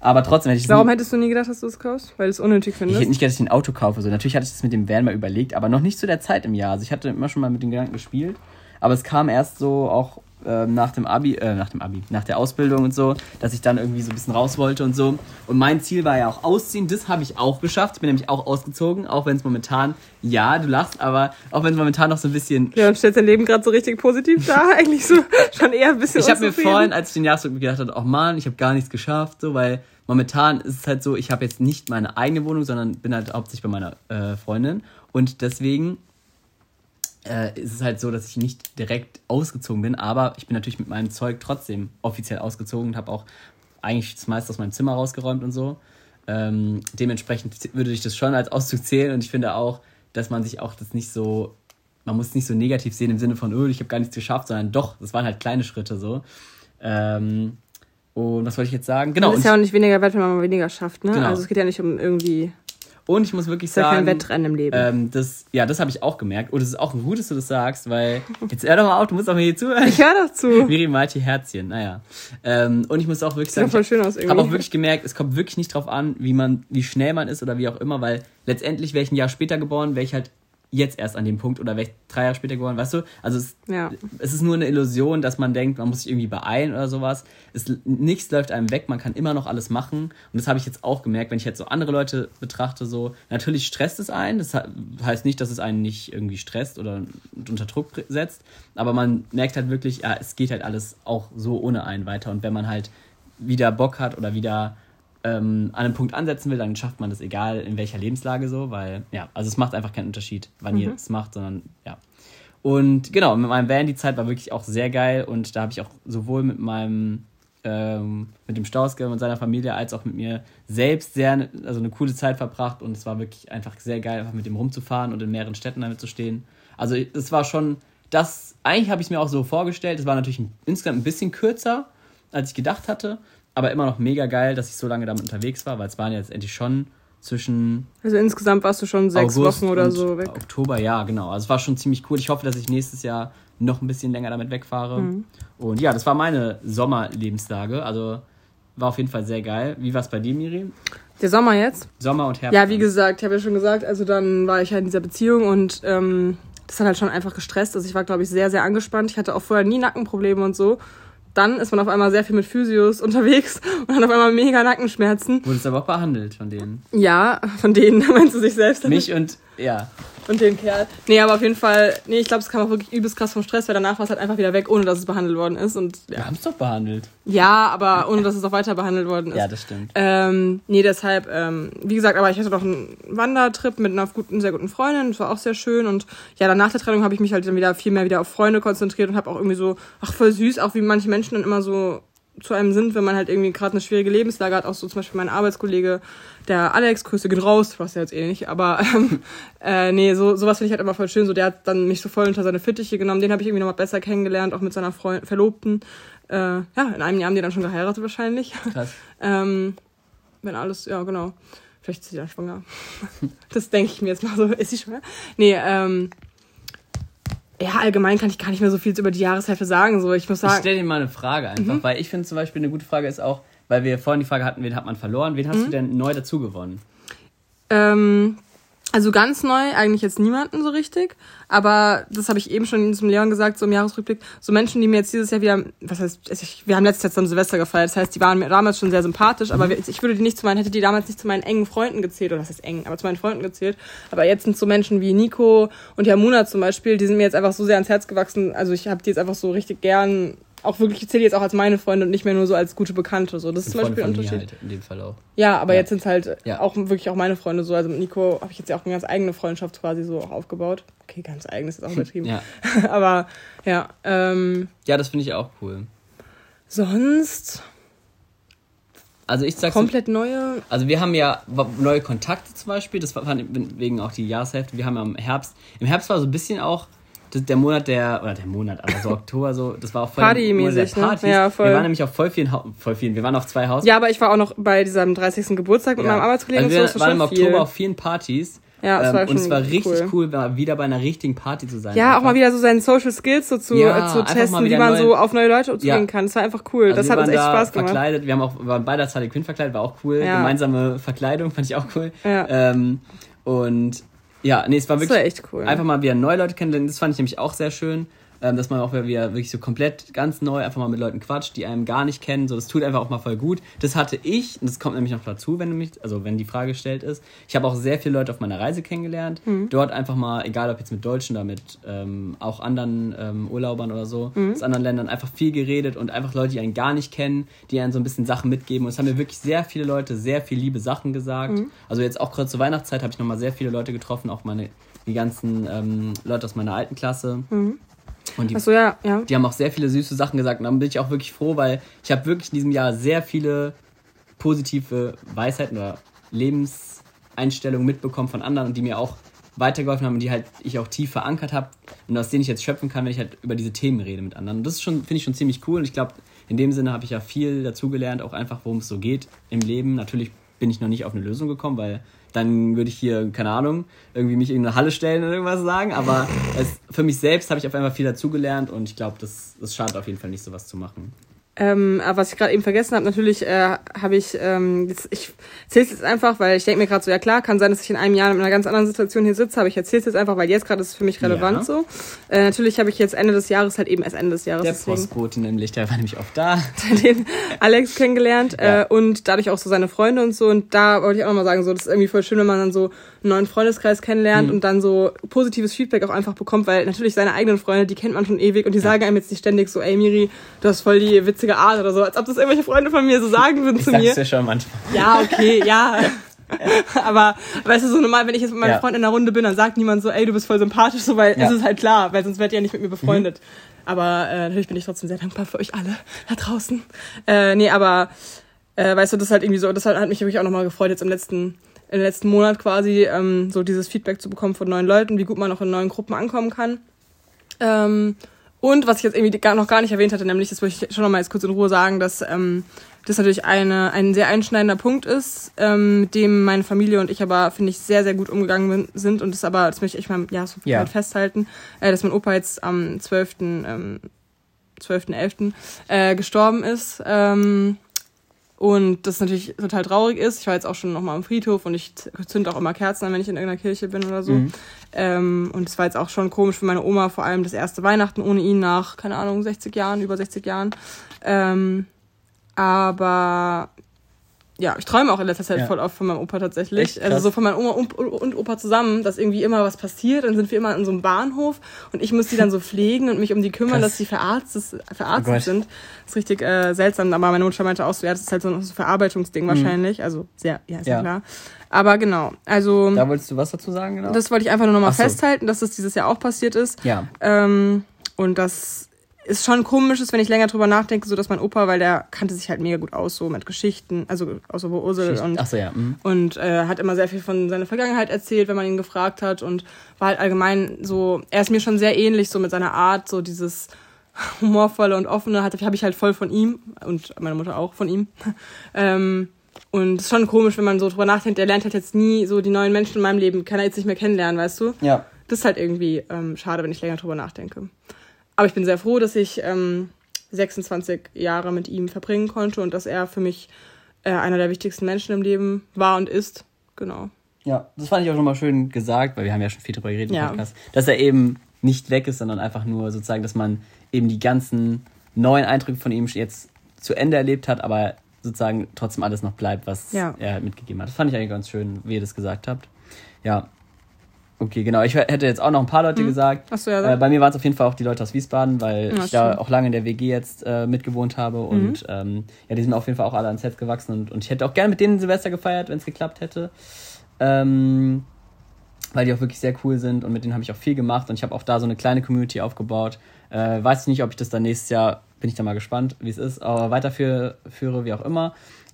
Aber trotzdem hätte ich Warum hättest du nie gedacht, dass du es kaufst? Weil du es unnötig ich findest? hätte nicht gedacht, dass ich ein Auto kaufe. So, natürlich hatte ich das mit dem Van mal überlegt, aber noch nicht zu der Zeit im Jahr. Also ich hatte immer schon mal mit den Gedanken gespielt. Aber es kam erst so auch ähm, nach dem Abi, äh, nach dem Abi, nach der Ausbildung und so, dass ich dann irgendwie so ein bisschen raus wollte und so. Und mein Ziel war ja auch ausziehen. Das habe ich auch geschafft. Ich bin nämlich auch ausgezogen, auch wenn es momentan, ja, du lachst, aber auch wenn es momentan noch so ein bisschen Leon stellt sein Leben gerade so richtig positiv dar. Eigentlich so schon eher ein bisschen Ich habe mir vorhin, als ich den Jahresrückblick gedacht habe, oh Mann, ich habe gar nichts geschafft, so, weil momentan ist es halt so, ich habe jetzt nicht meine eigene Wohnung, sondern bin halt hauptsächlich bei meiner äh, Freundin und deswegen äh, ist es halt so, dass ich nicht direkt ausgezogen bin, aber ich bin natürlich mit meinem Zeug trotzdem offiziell ausgezogen und habe auch eigentlich das meiste aus meinem Zimmer rausgeräumt und so. Ähm, dementsprechend würde ich das schon als Auszug zählen und ich finde auch, dass man sich auch das nicht so, man muss es nicht so negativ sehen im Sinne von, oh, ich habe gar nichts geschafft, sondern doch, das waren halt kleine Schritte so. Ähm, und was wollte ich jetzt sagen? Genau. Das Und, ist ja auch nicht weniger wert, wenn man mal weniger schafft, ne? Genau. Also es geht ja nicht um irgendwie, und ich muss wirklich ja sagen, kein Wettrennen im Leben. ähm, das, ja, das habe ich auch gemerkt. Und es ist auch gut, dass du das sagst, weil jetzt hör doch mal auf, du musst auch mir hier zuhören. ich höre doch zu. Miri Mighty Herzchen, naja. Ähm, und ich muss auch wirklich sagen, voll schön aus ich irgendwie. habe auch wirklich gemerkt, es kommt wirklich nicht drauf an, wie man, wie schnell man ist oder wie auch immer, weil letztendlich wäre ich ein Jahr später geboren, wäre ich halt jetzt erst an dem Punkt oder wäre ich drei Jahre später geboren, weißt du? Also es, Ja. es ist nur eine Illusion, dass man denkt, man muss sich irgendwie beeilen oder sowas. Es, nichts läuft einem weg, man kann immer noch alles machen. Und das habe ich jetzt auch gemerkt, wenn ich jetzt so andere Leute betrachte, so, natürlich stresst es einen. Das he- heißt nicht, dass es einen nicht irgendwie stresst oder unter Druck setzt. Aber man merkt halt wirklich, ja, es geht halt alles auch so ohne einen weiter. Und wenn man halt wieder Bock hat oder wieder ähm, an einem Punkt ansetzen will, dann schafft man das egal in welcher Lebenslage so, weil, ja, also es macht einfach keinen Unterschied, wann ihr es macht, sondern ja. Und genau, mit meinem Van, die Zeit war wirklich auch sehr geil und da habe ich auch sowohl mit meinem, ähm, mit dem Stauske und seiner Familie als auch mit mir selbst sehr, also eine coole Zeit verbracht und es war wirklich einfach sehr geil, einfach mit dem rumzufahren und in mehreren Städten damit zu stehen. Also es war schon, das, eigentlich habe ich es mir auch so vorgestellt, es war natürlich insgesamt ein bisschen kürzer, als ich gedacht hatte, aber immer noch mega geil, dass ich so lange damit unterwegs war, weil es waren ja letztendlich schon zwischen Also insgesamt warst du schon sechs August Wochen oder so weg. Oktober, ja, genau. Also es war schon ziemlich cool. Ich hoffe, dass ich nächstes Jahr noch ein bisschen länger damit wegfahre. Mhm. Und ja, das war meine Sommerlebenslage. Also war auf jeden Fall sehr geil. Wie war es bei dir, Miri? Der Sommer jetzt? Sommer und Herbst. Ja, wie gesagt, ich habe ja schon gesagt, also dann war ich halt in dieser Beziehung und ähm, das hat halt schon einfach gestresst. Also ich war, glaube ich, sehr, sehr angespannt. Ich hatte auch vorher nie Nackenprobleme und so. Dann ist man auf einmal sehr viel mit Physios unterwegs und hat auf einmal mega Nackenschmerzen. Wurde es aber auch behandelt von denen. Ja, von denen meinst du sich selbst? Mich und, ja. Und den Kerl. Nee, aber auf jeden Fall, nee, ich glaube, es kam auch wirklich übelst krass vom Stress, weil danach war es halt einfach wieder weg, ohne dass es behandelt worden ist. Und, Wir ja. haben es doch behandelt. ja, aber ohne dass es auch weiter behandelt worden ist. Ja, das stimmt. Ähm, nee, deshalb, ähm, wie gesagt, aber ich hatte noch einen Wandertrip mit einer guten, sehr guten Freundin, das war auch sehr schön und ja, dann nach der Trennung habe ich mich halt dann wieder viel mehr wieder auf Freunde konzentriert und habe auch irgendwie so, ach voll süß, auch wie manche Menschen dann immer so zu einem sind, wenn man halt irgendwie gerade eine schwierige Lebenslage hat, auch so zum Beispiel mein Arbeitskollege, der Alex, Grüße geht raus, was ja jetzt eh nicht, aber ähm, äh, nee, so sowas finde ich halt immer voll schön, so der hat dann mich so voll unter seine Fittiche genommen, den habe ich irgendwie nochmal besser kennengelernt, auch mit seiner Freund Verlobten, äh, ja, in einem Jahr haben die dann schon geheiratet wahrscheinlich. Krass. Ähm, wenn alles, ja, genau. Vielleicht ist sie dann schwanger. Das denke ich mir jetzt mal so. Ist sie schwanger? Nee, ähm, ja, allgemein kann ich gar nicht mehr so viel über die Jahreshälfte sagen. So, ich muss Ich sagen, stelle dir mal eine Frage einfach, Mhm. weil ich finde zum Beispiel eine gute Frage ist auch, weil wir vorhin die Frage hatten, wen hat man verloren, wen hast Mhm. du denn neu dazu gewonnen? ähm, also ganz neu eigentlich jetzt niemanden so richtig. Aber das habe ich eben schon zum Leon gesagt, so im Jahresrückblick. So Menschen, die mir jetzt dieses Jahr wieder, was heißt, wir haben letztes Jahr zusammen Silvester gefeiert. Das heißt, die waren mir damals schon sehr sympathisch, aber ich würde die nicht zu meinen, hätte die damals nicht zu meinen engen Freunden gezählt, oder das heißt eng, aber zu meinen Freunden gezählt. Aber jetzt sind so Menschen wie Nico und Jamuna zum Beispiel, die sind mir jetzt einfach so sehr ans Herz gewachsen. Also ich habe die jetzt einfach so richtig gern, auch wirklich, ich zähle jetzt auch als meine Freunde und nicht mehr nur so als gute Bekannte. So, das ist zum Freunde Beispiel ein Unterschied. halt in dem Fall auch. Ja, aber Ja. jetzt sind halt Ja. auch wirklich auch meine Freunde so. Also mit Nico habe ich jetzt ja auch eine ganz eigene Freundschaft quasi so auch aufgebaut. Okay, ganz eigen ist auch übertrieben. Ja, aber ja, ähm, ja das finde ich auch cool. sonst Also ich sag so, komplett neue. also wir haben ja neue Kontakte zum Beispiel, das war wegen auch die Jahreshälfte. Wir haben ja im Herbst, im Herbst war so ein bisschen auch das, der Monat der, oder der Monat, aber so Oktober so, das war auch voll Partymäßig, ne? Ja, voll. Wir waren nämlich auf voll vielen, voll vielen, wir waren auf zwei Haus. Ja, aber ich war auch noch bei diesem 30. Geburtstag mit Ja. meinem Arbeitskollegen also und wir so. Waren im schon viel. Oktober auf vielen Partys. Ja, das ähm, war und es schon war richtig cool. cool, wieder bei einer richtigen Party zu sein. Ja, auch einfach. mal wieder so seine Social Skills so zu, Ja, äh, zu testen, wie man neue- so auf neue Leute zugehen Ja. kann. Das war einfach cool. Also das hat uns echt da Spaß gemacht. verkleidet. Wir haben auch, waren beide als Harley Quinn verkleidet, war auch cool. Ja. Gemeinsame Verkleidung fand ich auch cool. Ja. Ähm, und ja, nee, es war Das wirklich war echt cool. einfach mal wieder neue Leute kennenlernen. Das fand ich nämlich auch sehr schön. Ähm, dass man auch wieder wirklich so komplett ganz neu einfach mal mit Leuten quatscht, die einem gar nicht kennen. So, das tut einfach auch mal voll gut. Das hatte ich, und das kommt nämlich noch dazu, wenn du mich, also wenn die Frage gestellt ist. Ich habe auch sehr viele Leute auf meiner Reise kennengelernt. Mhm. Dort einfach mal, egal ob jetzt mit Deutschen oder mit ähm, auch anderen ähm, Urlaubern oder so, Mhm. aus anderen Ländern, einfach viel geredet und einfach Leute, die einen gar nicht kennen, die einen so ein bisschen Sachen mitgeben. Und es haben mir wirklich sehr viele Leute sehr viel liebe Sachen gesagt. Mhm. Also jetzt auch gerade zur Weihnachtszeit habe ich nochmal sehr viele Leute getroffen, auch meine, die ganzen ähm, Leute aus meiner alten Klasse. Und die Achso, ja, ja. die haben auch sehr viele süße Sachen gesagt und dann bin ich auch wirklich froh, weil ich habe wirklich in diesem Jahr sehr viele positive Weisheiten oder Lebenseinstellungen mitbekommen von anderen und die mir auch weitergeholfen haben und die halt ich auch tief verankert habe und aus denen ich jetzt schöpfen kann, wenn ich halt über diese Themen rede mit anderen. Und das ist schon, finde ich schon ziemlich cool und ich glaube, in dem Sinne habe ich ja viel dazugelernt, auch einfach, worum es so geht im Leben. Natürlich bin ich noch nicht auf eine Lösung gekommen, weil dann würde ich hier, keine Ahnung, irgendwie mich in eine Halle stellen oder irgendwas sagen. Aber es, für mich selbst habe ich auf einmal viel dazugelernt und ich glaube, das, das schadet auf jeden Fall nicht, sowas zu machen. Ähm, aber was ich gerade eben vergessen habe, natürlich äh, habe ich, ähm, jetzt, ich erzähle es jetzt einfach, weil ich denke mir gerade so, ja klar, kann sein, dass ich in einem Jahr in einer ganz anderen Situation hier sitze, aber ich erzähle es jetzt einfach, weil jetzt gerade ist es für mich relevant Ja. so. Äh, natürlich habe ich jetzt Ende des Jahres halt eben erst Ende des Jahres Der deswegen Postbote nämlich, der war nämlich oft da. den Alex kennengelernt Ja. äh, und dadurch auch so seine Freunde und so. Und da wollte ich auch nochmal sagen, so, das ist irgendwie voll schön, wenn man dann so einen neuen Freundeskreis kennenlernt Mhm. und dann so positives Feedback auch einfach bekommt, weil natürlich seine eigenen Freunde, die kennt man schon ewig und die sagen einem jetzt nicht ständig so, ey Miri, du hast voll die witzige Art oder so, als ob das irgendwelche Freunde von mir so sagen würden Ich zu sag's mir. ja schon manchmal. Ja, okay, ja. Aber weißt du, so normal, wenn ich jetzt mit meinem Ja. Freund in der Runde bin, dann sagt niemand so, ey, du bist voll sympathisch, so, weil Ja. es ist halt klar, weil sonst wärt ihr ja nicht mit mir befreundet. Mhm. Aber äh, natürlich bin ich trotzdem sehr dankbar für euch alle da draußen. Äh, nee, aber äh, weißt du, das ist halt irgendwie so, das hat, hat mich wirklich auch nochmal gefreut, jetzt im letzten, im letzten Monat quasi, ähm, so dieses Feedback zu bekommen von neuen Leuten, wie gut man auch in neuen Gruppen ankommen kann. Ähm, und was ich jetzt irgendwie gar, noch gar nicht erwähnt hatte, nämlich, das möchte ich schon noch mal jetzt kurz in Ruhe sagen, dass ähm, das natürlich eine, ein sehr einschneidender Punkt ist, ähm, mit dem meine Familie und ich aber, finde ich, sehr, sehr gut umgegangen sind. Und das aber, das möchte ich mal ja, so Ja. halt festhalten, äh, dass mein Opa jetzt am 12. Ähm, 12.11. Äh, gestorben ist. Ähm, Und das natürlich total traurig ist. Ich war jetzt auch schon nochmal am Friedhof und ich zünde auch immer Kerzen an, wenn ich in irgendeiner Kirche bin oder so. Mhm. Ähm, und es war jetzt auch schon komisch für meine Oma, vor allem das erste Weihnachten ohne ihn nach, keine Ahnung, 60 Jahren, über 60 Jahren. Ähm, aber ja, ich träume auch in letzter Zeit ja. voll oft von meinem Opa tatsächlich. Also so von meiner Oma und Opa zusammen, dass irgendwie immer was passiert. Dann sind wir immer in so einem Bahnhof und ich muss die dann so pflegen und mich um die kümmern, Krass. dass sie verarztet, verarztet oh sind. Das ist richtig äh, seltsam. Aber meine Mutter meinte auch so, ja, das ist halt so ein Verarbeitungsding mhm. wahrscheinlich. Also sehr, ja, ist ja. klar. Aber genau, also. Da wolltest du was dazu sagen, genau? Das wollte ich einfach nur nochmal so. festhalten, dass das dieses Jahr auch passiert ist. Ja. Ähm, und das ist schon komisch ist, wenn ich länger drüber nachdenke, so dass mein Opa, weil der kannte sich halt mega gut aus, so mit Geschichten, also außer wo Ursel und, Ach so, ja. Mhm. und äh, hat immer sehr viel von seiner Vergangenheit erzählt, wenn man ihn gefragt hat und war halt allgemein so, er ist mir schon sehr ähnlich, so mit seiner Art, so dieses humorvolle und offene, habe ich halt voll von ihm und meine Mutter auch von ihm. ähm, und es ist schon komisch, wenn man so drüber nachdenkt, er lernt halt jetzt nie so die neuen Menschen in meinem Leben, kann er jetzt nicht mehr kennenlernen, weißt du? Ja. Das ist halt irgendwie ähm, schade, wenn ich länger drüber nachdenke. Aber ich bin sehr froh, dass ich ähm, 26 Jahre mit ihm verbringen konnte und dass er für mich äh, einer der wichtigsten Menschen im Leben war und ist. Genau. Ja, das fand ich auch nochmal schön gesagt, weil wir haben ja schon viel darüber geredet ja. im Podcast, dass er eben nicht weg ist, sondern einfach nur sozusagen, dass man eben die ganzen neuen Eindrücke von ihm jetzt zu Ende erlebt hat, aber sozusagen trotzdem alles noch bleibt, was ja. er mitgegeben hat. Das fand ich eigentlich ganz schön, wie ihr das gesagt habt. Ja, Okay, genau. Ich hätte jetzt auch noch ein paar Leute hm. gesagt. Ach so, ja. Äh, bei mir waren es auf jeden Fall auch die Leute aus Wiesbaden, weil ja, ich da auch lange in der WG jetzt äh, mitgewohnt habe. Mhm. Und ähm, ja, die sind auf jeden Fall auch alle ans Herz gewachsen. Und, und ich hätte auch gerne mit denen Silvester gefeiert, wenn es geklappt hätte. Ähm, weil die auch wirklich sehr cool sind und mit denen habe ich auch viel gemacht. Und ich habe auch da so eine kleine Community aufgebaut. Äh, weiß ich nicht, ob ich das dann nächstes Jahr, bin ich da mal gespannt, wie es ist, aber weiterführe, wie auch immer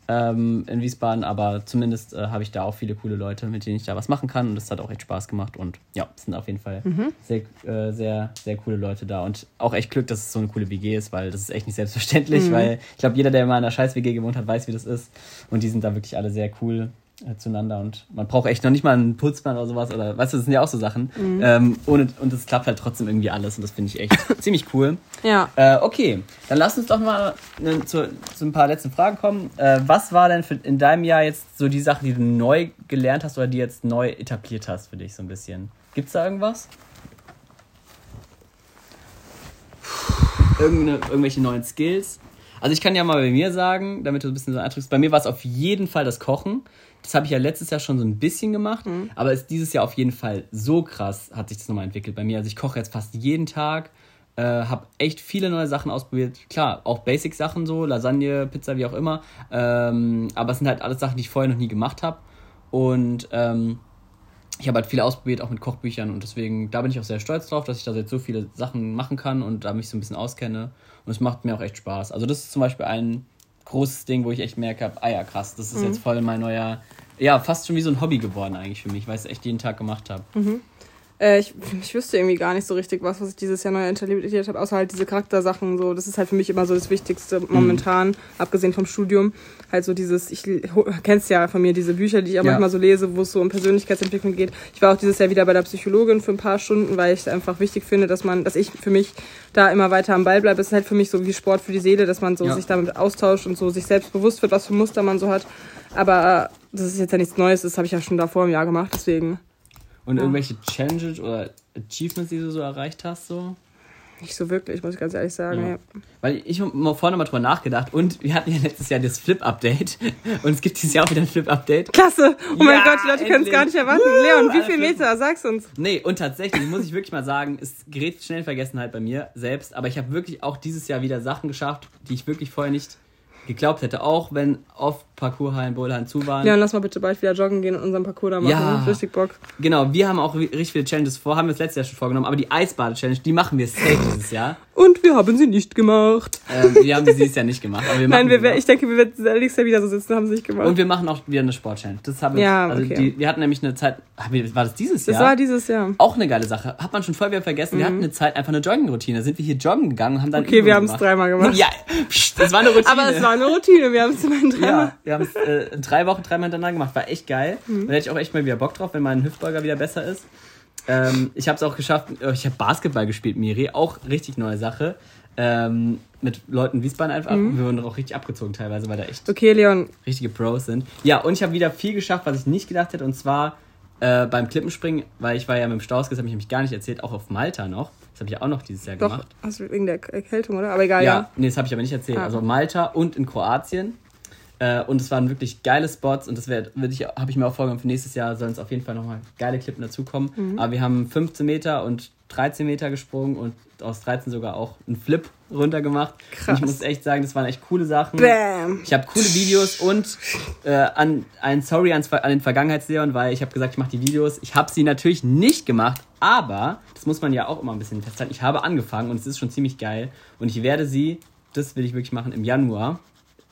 ähm, in Wiesbaden, aber zumindest äh, habe ich da auch viele coole Leute, mit denen ich da was machen kann und das hat auch echt Spaß gemacht und ja, es sind auf jeden Fall mhm. sehr, äh, sehr, sehr coole Leute da und auch echt Glück, dass es so eine coole WG ist, weil das ist echt nicht selbstverständlich, mhm. weil ich glaube, jeder, der mal in einer scheiß WG gewohnt hat, weiß, wie das ist und die sind da wirklich alle sehr cool äh, zueinander und man braucht echt noch nicht mal einen Putzmann oder sowas oder weißt du, das sind ja auch so Sachen. Mhm. Ähm, ohne, und es klappt halt trotzdem irgendwie alles und das finde ich echt ziemlich cool. Ja. Äh, okay, dann lass uns doch mal ne, zu, zu ein paar letzten Fragen kommen. Äh, was war denn für, in deinem Jahr jetzt so die Sachen, die du neu gelernt hast oder die jetzt neu etabliert hast für dich so ein bisschen? Gibt's da irgendwas? Irgende, irgendwelche neuen Skills? Also ich kann ja mal bei mir sagen, damit du ein bisschen so eindrückst, bei mir war es auf jeden Fall das Kochen. Das habe ich ja letztes Jahr schon so ein bisschen gemacht, mhm. aber ist dieses Jahr auf jeden Fall so krass, hat sich das nochmal entwickelt bei mir. Also ich koche jetzt fast jeden Tag, äh, habe echt viele neue Sachen ausprobiert. Klar, auch Basic-Sachen so, Lasagne, Pizza, wie auch immer. Ähm, aber es sind halt alles Sachen, die ich vorher noch nie gemacht habe. Und ähm, ich habe halt viele ausprobiert, auch mit Kochbüchern und deswegen, da bin ich auch sehr stolz drauf, dass ich da jetzt so viele Sachen machen kann und da mich so ein bisschen auskenne. Und es macht mir auch echt Spaß. Also das ist zum Beispiel ein großes Ding, wo ich echt merke, ah ja, krass, das ist mhm. jetzt voll mein neuer, ja, fast schon wie so ein Hobby geworden eigentlich für mich, weil ich es echt jeden Tag gemacht habe. Mhm. Äh, ich, ich wüsste irgendwie gar nicht so richtig was, was ich dieses Jahr neu interpretiert habe, außer halt diese Charaktersachen. So, das ist halt für mich immer so das Wichtigste momentan, mhm. abgesehen vom Studium. Halt so dieses, ich kennst ja von mir diese Bücher, die ich auch ja. manchmal so lese, wo es so um Persönlichkeitsentwicklung geht. Ich war auch dieses Jahr wieder bei der Psychologin für ein paar Stunden, weil ich es einfach wichtig finde, dass man, dass ich für mich da immer weiter am Ball bleibe. Es ist halt für mich so wie Sport für die Seele, dass man so ja. sich damit austauscht und so sich selbst bewusst wird, was für Muster man so hat. Aber das ist jetzt ja nichts Neues, das habe ich ja schon davor im Jahr gemacht, deswegen. Und ja. irgendwelche Challenges oder Achievements, die du so erreicht hast, so? Nicht so wirklich, muss ich ganz ehrlich sagen. Ja. Ja. Weil ich habe vorne mal drüber nachgedacht und wir hatten ja letztes Jahr das Flip-Update und es gibt dieses Jahr auch wieder ein Flip-Update. Klasse! Oh mein Gott, die Leute können es gar nicht erwarten. Woo, Leon, wie viel Meter? Sag's uns. Nee, und tatsächlich muss ich wirklich mal sagen, es gerät schnell Vergessenheit bei mir selbst, aber ich habe wirklich auch dieses Jahr wieder Sachen geschafft, die ich wirklich vorher nicht geglaubt hätte, auch wenn oft Parkourhallen, Bowlhallen zu waren. Ja, lass mal bitte bald wieder joggen gehen und unseren Parkour da machen. Ja, richtig Bock. Genau, wir haben auch richtig viele Challenges vor, haben wir das letztes Jahr schon vorgenommen, aber die Eisbade-Challenge, die machen wir safe dieses Jahr. Und wir haben sie nicht gemacht. Ähm, wir haben sie dieses Jahr nicht gemacht. Wir Nein, wir, ich denke, wir werden nächstes Jahr wieder so sitzen, haben sie nicht gemacht. Und wir machen auch wieder eine Sport-Challenge. Das haben wir, ja, also okay. die, wir hatten nämlich eine Zeit, war das dieses Jahr? Das war dieses Jahr. Auch eine geile Sache. Hat man schon voll wieder vergessen. Mhm. Wir hatten eine Zeit einfach eine Jogging-Routine. Sind wir hier joggen gegangen und haben dann Okay, wir haben es dreimal gemacht. Ja, das war eine Routine. aber es war eine Routine. Wir haben es immerhin dreimal. Ja, wir haben es äh, drei Wochen, dreimal hintereinander gemacht. War echt geil. Mhm. Da hätte ich auch echt mal wieder Bock drauf, wenn mein Hüftbeuger wieder besser ist. Ähm, ich habe es auch geschafft, äh, ich habe Basketball gespielt, Miri, auch richtig neue Sache. Ähm, mit Leuten in Wiesbaden einfach. Mhm. Wir wurden auch richtig abgezogen teilweise, weil da echt okay, Leon. richtige Pros sind. Ja, und ich habe wieder viel geschafft, was ich nicht gedacht hätte. Und zwar äh, beim Klippenspringen, weil ich war ja mit dem Staus, das habe ich nämlich gar nicht erzählt, auch auf Malta noch. Das habe ich auch noch dieses Jahr Doch, gemacht. hast du wegen der Erkältung, oder? Aber egal, Ja, ja. nee, das habe ich aber nicht erzählt. Ah. Also Malta und in Kroatien. Äh, und es waren wirklich geile Spots und das würd ich, habe ich mir auch vorgenommen, für nächstes Jahr sollen es auf jeden Fall nochmal geile Klippen dazukommen. Mhm. Aber wir haben 15 Meter und 13 Meter gesprungen und aus 13 sogar auch einen Flip runter gemacht. Krass. Und ich muss echt sagen, das waren echt coole Sachen. Bam. Ich habe coole Videos und äh, an ein Sorry ans, an den Vergangenheitsleon, weil ich habe gesagt, ich mache die Videos. Ich habe sie natürlich nicht gemacht, aber das muss man ja auch immer ein bisschen festhalten. Ich habe angefangen und es ist schon ziemlich geil und ich werde sie, das will ich wirklich machen, im Januar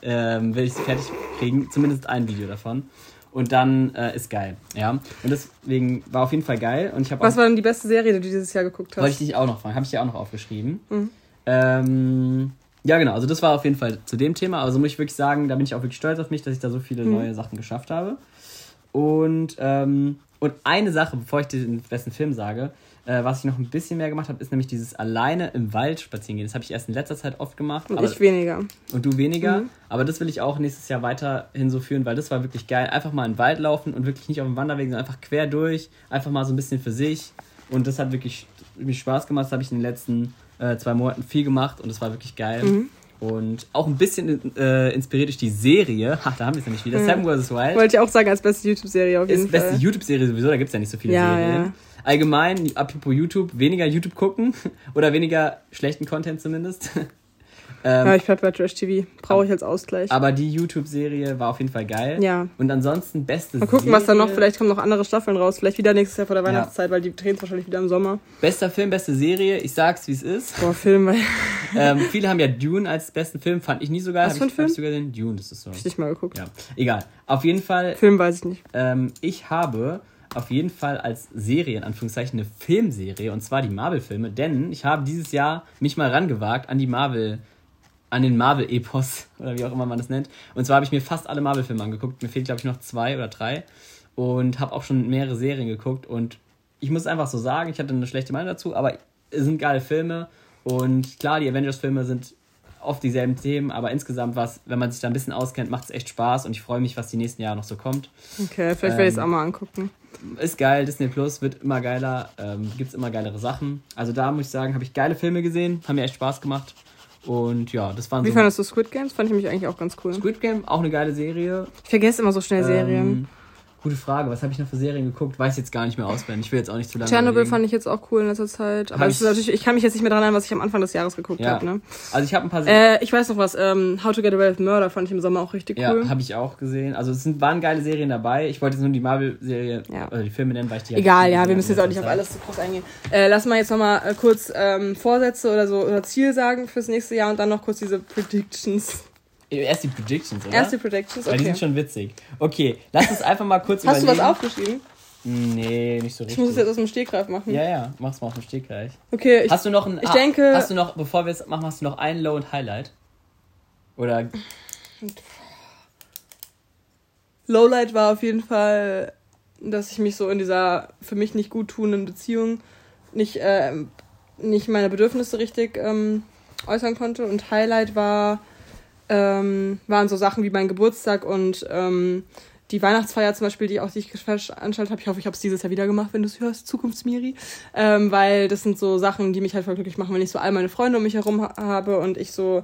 ähm, will ich sie fertig kriegen, zumindest ein Video davon. Und dann äh, ist geil, ja. Und deswegen war auf jeden Fall geil. Und ich habe Was war denn die beste Serie, die du dieses Jahr geguckt wollte ich hast? dich auch noch fragen, habe ich dir auch noch aufgeschrieben. Mhm. Ähm, ja, genau. Also das war auf jeden Fall zu dem Thema. Also muss ich wirklich sagen, da bin ich auch wirklich stolz auf mich, dass ich da so viele Mhm. neue Sachen geschafft habe. Und, ähm, und eine Sache, bevor ich dir den besten Film sage, äh, was ich noch ein bisschen mehr gemacht habe, ist nämlich dieses alleine im Wald spazieren gehen. Das habe ich erst in letzter Zeit oft gemacht. Und ich weniger. und du weniger. Mhm. Aber das will ich auch nächstes Jahr weiterhin so führen, weil das war wirklich geil. Einfach mal in den Wald laufen und wirklich nicht auf dem Wanderweg, sondern einfach quer durch. Einfach mal so ein bisschen für sich. Und das hat wirklich, wirklich Spaß gemacht. Das habe ich in den letzten äh, zwei Monaten viel gemacht und es war wirklich geil. Mhm. Und auch ein bisschen äh, inspiriert durch die Serie. Ha, da haben wir es nämlich wieder. Ja. Seven vs. Wild. Wollte ich auch sagen, als beste YouTube-Serie auf jeden Ist beste Fall. YouTube-Serie sowieso, da gibt es ja nicht so viele Ja, Serien. ja. Allgemein, apropos YouTube, weniger YouTube gucken oder weniger schlechten Content zumindest. Ähm, Ja, ich bleib bei Trash TV. Brauche ich als Ausgleich. aber die YouTube-Serie war auf jeden Fall geil. Ja. Und ansonsten beste Mal gucken, Serie, was da noch. Vielleicht kommen noch andere Staffeln raus. Vielleicht wieder nächstes Jahr vor der Weihnachtszeit, weil die drehen es wahrscheinlich wieder im Sommer. Bester Film, beste Serie. Ich sag's, wie es ist. Boah, Film, weil ähm, viele haben ja Dune als besten Film. Fand ich nie so geil. Was Hab für ein ich, hab Film? sogar den Dune, das ist so. ich nicht mal geguckt. Ja, egal. Auf jeden Fall Film weiß ich nicht. Ähm, ich habe auf jeden Fall als Serie, in Anführungszeichen, eine Filmserie, und zwar die Marvel-Filme, denn ich habe dieses Jahr mich mal rangewagt an die Marvel, an den Marvel-Epos, oder wie auch immer man das nennt. Und zwar habe ich mir fast alle Marvel-Filme angeguckt. Mir fehlt, glaube ich, noch zwei oder drei. Und habe auch schon mehrere Serien geguckt. Und ich muss einfach so sagen, ich hatte eine schlechte Meinung dazu, aber es sind geile Filme. Und klar, die Avengers-Filme sind oft dieselben Themen, aber insgesamt was, wenn man sich da ein bisschen auskennt, macht es echt Spaß und ich freue mich, was die nächsten Jahre noch so kommt. Okay, vielleicht werde ich es Ähm, auch mal angucken. Ist geil, Disney Plus wird immer geiler, ähm, gibt es immer geilere Sachen. Also da muss ich sagen, habe ich geile Filme gesehen, haben mir echt Spaß gemacht. Und ja, das waren Wie so. fandest du Squid Games? Fand ich mich eigentlich auch ganz cool. Squid Game, auch eine geile Serie. Ich vergesse immer so schnell Serien. Ähm, gute Frage, was habe ich noch für Serien geguckt? Weiß jetzt gar nicht mehr auswendig. Ich will jetzt auch nicht zu lange. Tschernobyl überlegen. fand ich jetzt auch cool in letzter Zeit. Aber ich- natürlich, ich kann mich jetzt nicht mehr daran erinnern, was ich am Anfang des Jahres geguckt Ja. habe. Ne? Also ich habe ein paar Serien. Äh, ich weiß noch was. Ähm, How to Get Away with Murder fand ich im Sommer auch richtig Ja, cool. habe ich auch gesehen. Also es sind, waren geile Serien dabei. Ich wollte jetzt nur die Marvel-Serie Ja. oder die Filme nennen, weil ich die Egal, ja, wir müssen jetzt auch nicht auf alles zu groß eingehen. Äh, lass mal jetzt nochmal äh, kurz ähm, Vorsätze oder so oder Ziel sagen fürs nächste Jahr und dann noch kurz diese Predictions. Zeit. Erst die Predictions, oder? Erste Predictions, Weil die okay. sind schon witzig. Okay, lass uns einfach mal kurz Hast du was überlegen. aufgeschrieben? Nee, nicht so Ich richtig. muss es jetzt aus dem Stegreif machen. Ja, ja, mach's mal auf dem Stegreif. Okay, ich, Hast du noch ein. ich ah, denke- Hast du noch, bevor wir es machen, hast du noch ein Low und Highlight? Oder. Lowlight war auf jeden Fall, dass ich mich so in dieser für mich nicht gut tuenden Beziehung nicht, äh, nicht meine Bedürfnisse richtig ähm, äußern konnte. Und Highlight war, ähm, waren so Sachen wie mein Geburtstag und ähm, die Weihnachtsfeier zum Beispiel, die auch die ich veranstaltet habe. Ich hoffe, ich habe es dieses Jahr wieder gemacht, wenn du es hörst, Zukunftsmiri. Ähm, weil das sind so Sachen, die mich halt voll glücklich machen, wenn ich so all meine Freunde um mich herum ha habe und ich so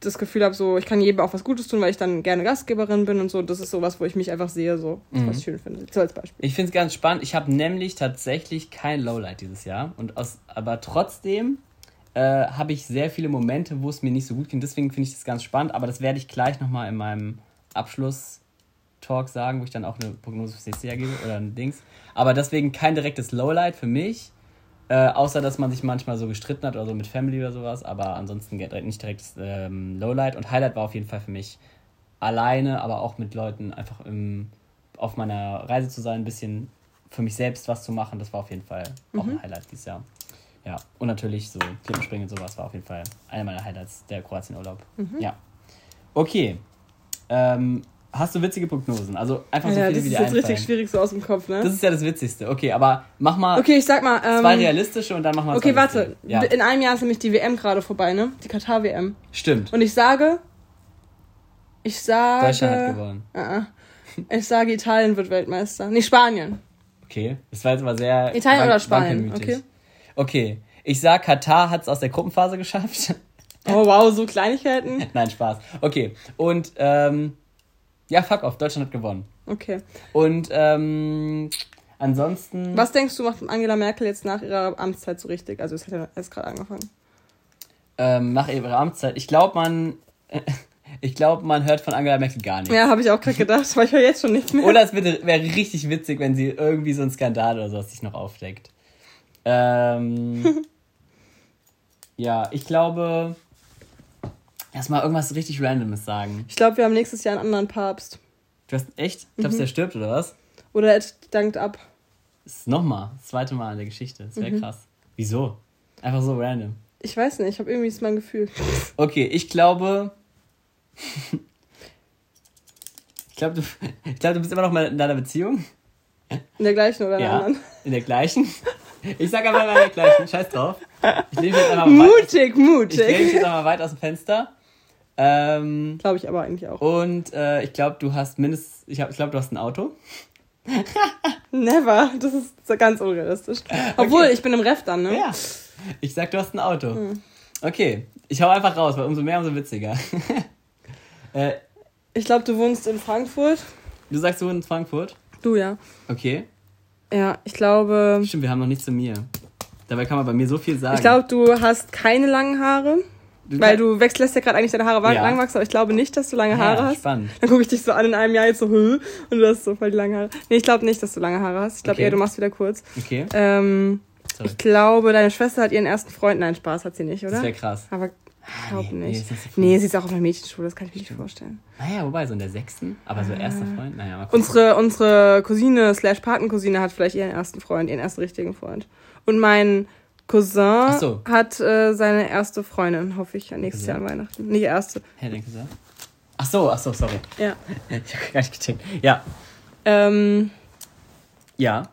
das Gefühl habe, so ich kann jedem auch was Gutes tun, weil ich dann gerne Gastgeberin bin und so. Das ist sowas, wo ich mich einfach sehe, so Mhm. was ich schön finde. So als Beispiel. Ich finde es ganz spannend. Ich habe nämlich tatsächlich kein Lowlight dieses Jahr. Und aus, aber trotzdem äh, habe ich sehr viele Momente, wo es mir nicht so gut ging. Deswegen finde ich das ganz spannend. Aber das werde ich gleich nochmal in meinem Abschluss-Talk sagen, wo ich dann auch eine Prognose fürs nächste Jahr gebe oder ein Dings. Aber deswegen kein direktes Lowlight für mich. Äh, außer, dass man sich manchmal so gestritten hat oder so mit Family oder sowas. Aber ansonsten nicht direktes ähm, Lowlight. Und Highlight war auf jeden Fall für mich alleine, aber auch mit Leuten einfach im, auf meiner Reise zu sein, ein bisschen für mich selbst was zu machen. Das war auf jeden Fall auch ein Highlight dieses Jahr. Ja, und natürlich so Klippenspringen und sowas war auf jeden Fall einer meiner Highlights, der Kroatien-Urlaub. Ja. Okay. Ähm, Hast du witzige Prognosen? Also einfach so Ja, viele, das wie ist dir jetzt richtig schwierig so aus dem Kopf, ne? Das ist ja das Witzigste. Okay, aber mach mal okay, ich sag mal. Ähm, zwei realistische und dann mach mal Okay, warte. Ja, In einem Jahr ist nämlich die WM gerade vorbei, ne? Die Katar-WM. stimmt. Und ich sage. Ich sage. Deutschland hat gewonnen. Uh. Ich sage, Italien wird Weltmeister. Nee, Spanien. Okay, das war jetzt aber sehr. Italien oder Spanien, okay. Okay, ich sag, Katar hat es aus der Gruppenphase geschafft. Oh wow, so Kleinigkeiten. Nein, Spaß. Okay, und ähm, ja, fuck off, Deutschland hat gewonnen. Okay. Und ähm, ansonsten. Was denkst du, macht Angela Merkel jetzt nach ihrer Amtszeit so richtig? Also, es hat ja erst gerade angefangen. Ähm, nach ihrer Amtszeit. Ich glaube, man. Ich glaube, man hört von Angela Merkel gar nichts. Ja, habe ich auch gerade gedacht, aber ich höre jetzt schon nichts mehr. Oder es wäre wäre richtig witzig, wenn sie irgendwie so einen Skandal oder sowas sich noch aufdeckt. Ähm, ja, ich glaube. Lass mal irgendwas richtig Randomes sagen. Ich glaube, wir haben nächstes Jahr einen anderen Papst. Du hast echt? Glaubst du, der stirbt oder was? Oder er dankt ab. Das ist nochmal, das zweite Mal in der Geschichte. Das wäre krass. Wieso? Einfach so random. Ich weiß nicht, ich habe irgendwie ist mein Gefühl. Okay, ich glaube. ich glaube, du, ich glaube, du bist immer noch mal in deiner Beziehung. In der gleichen oder in der Ja. anderen. In der gleichen. Ich sag einfach mal gleichen. Scheiß drauf. Ich lehne jetzt einfach mal weit, Mutig, ich lehne mich mutig. jetzt einfach weit aus dem Fenster. Ähm, Glaube ich aber eigentlich auch. und äh, ich glaube, du hast mindestens. Ich, ich glaube, du hast ein Auto. Never. Das ist so ganz unrealistisch. Obwohl, ich bin im Ref dann, ne? Ja. Ich sag, du hast ein Auto. Hm. Okay. Ich hau einfach raus, weil umso mehr, umso witziger. äh, Ich glaube, du wohnst in Frankfurt. du sagst, du in Frankfurt. Du ja. Okay. Ja, ich glaube. Stimmt, wir haben noch nichts zu mir. Dabei kann man bei mir so viel sagen. Ich glaube, du hast keine langen Haare. Du Weil du wechselst ja gerade eigentlich deine Haare Ja. lang wachsen, aber ich glaube nicht, dass du lange Haare ja, hast. Spannend. Dann gucke ich dich so an in einem Jahr jetzt so, Hö? und du hast so voll die langen Haare. Nee, ich glaube nicht, dass du lange Haare hast. Ich glaube Okay. eher, du machst wieder kurz. Okay. Ähm, Sorry. ich glaube, deine Schwester hat ihren ersten Freund. Nein, Spaß hat sie nicht, Das oder? wäre krass. Aber ich glaube nee, nee, nicht. ist viel. Nee, sie ist auch auf einer Mädchenschule, das kann ich mir nicht vorstellen. Naja, wobei, so in der sechsten. Aber so erster Freund. Naja, mal gucken. Unsere, unsere Cousine slash Patencousine hat vielleicht ihren ersten Freund, ihren ersten richtigen Freund. Und mein Cousin so. hat äh, seine erste Freundin, hoffe ich, nächstes Cousin? Jahr an Weihnachten. Nicht erste. Hä, denkst du so? Ach so, ach so, sorry. Ja. Ich hab gar nicht gecheckt. Ja. Ähm, Ja.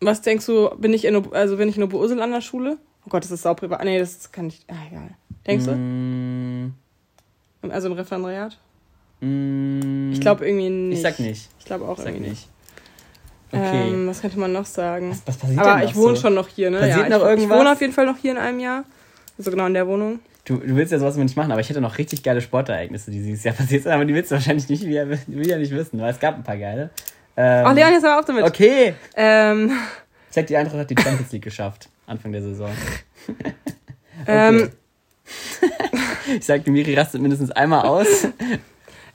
was denkst du, bin ich in, also bin ich in Oberursel an der Schule? Oh Gott, das ist sauprivat. Nee, das kann ich. Ah, egal. Denkst Mm, du? Also im Referendariat? mm, Ich glaube irgendwie nicht. Ich sag nicht. Ich glaube auch Ich irgendwie nicht. Okay. Ähm, was könnte man noch sagen? was, was passiert Aber ich wohne so? schon noch hier, ne? Passiert ja, noch ich, ich irgendwas? wohne auf jeden Fall noch hier in einem Jahr. Also genau in der Wohnung. Du, du willst ja sowas immer nicht machen, aber ich hätte noch richtig geile Sportereignisse, die dieses Jahr passiert sind, aber die willst du wahrscheinlich nicht wieder, wieder nicht wissen, weil es gab ein paar geile. Ähm, Ach, Leon, jetzt aber auf damit. Okay. Ähm, Ich sag, die Eintracht hat die Champions League geschafft. Anfang der Saison. ähm, Ich sag, die Miri rastet mindestens einmal aus.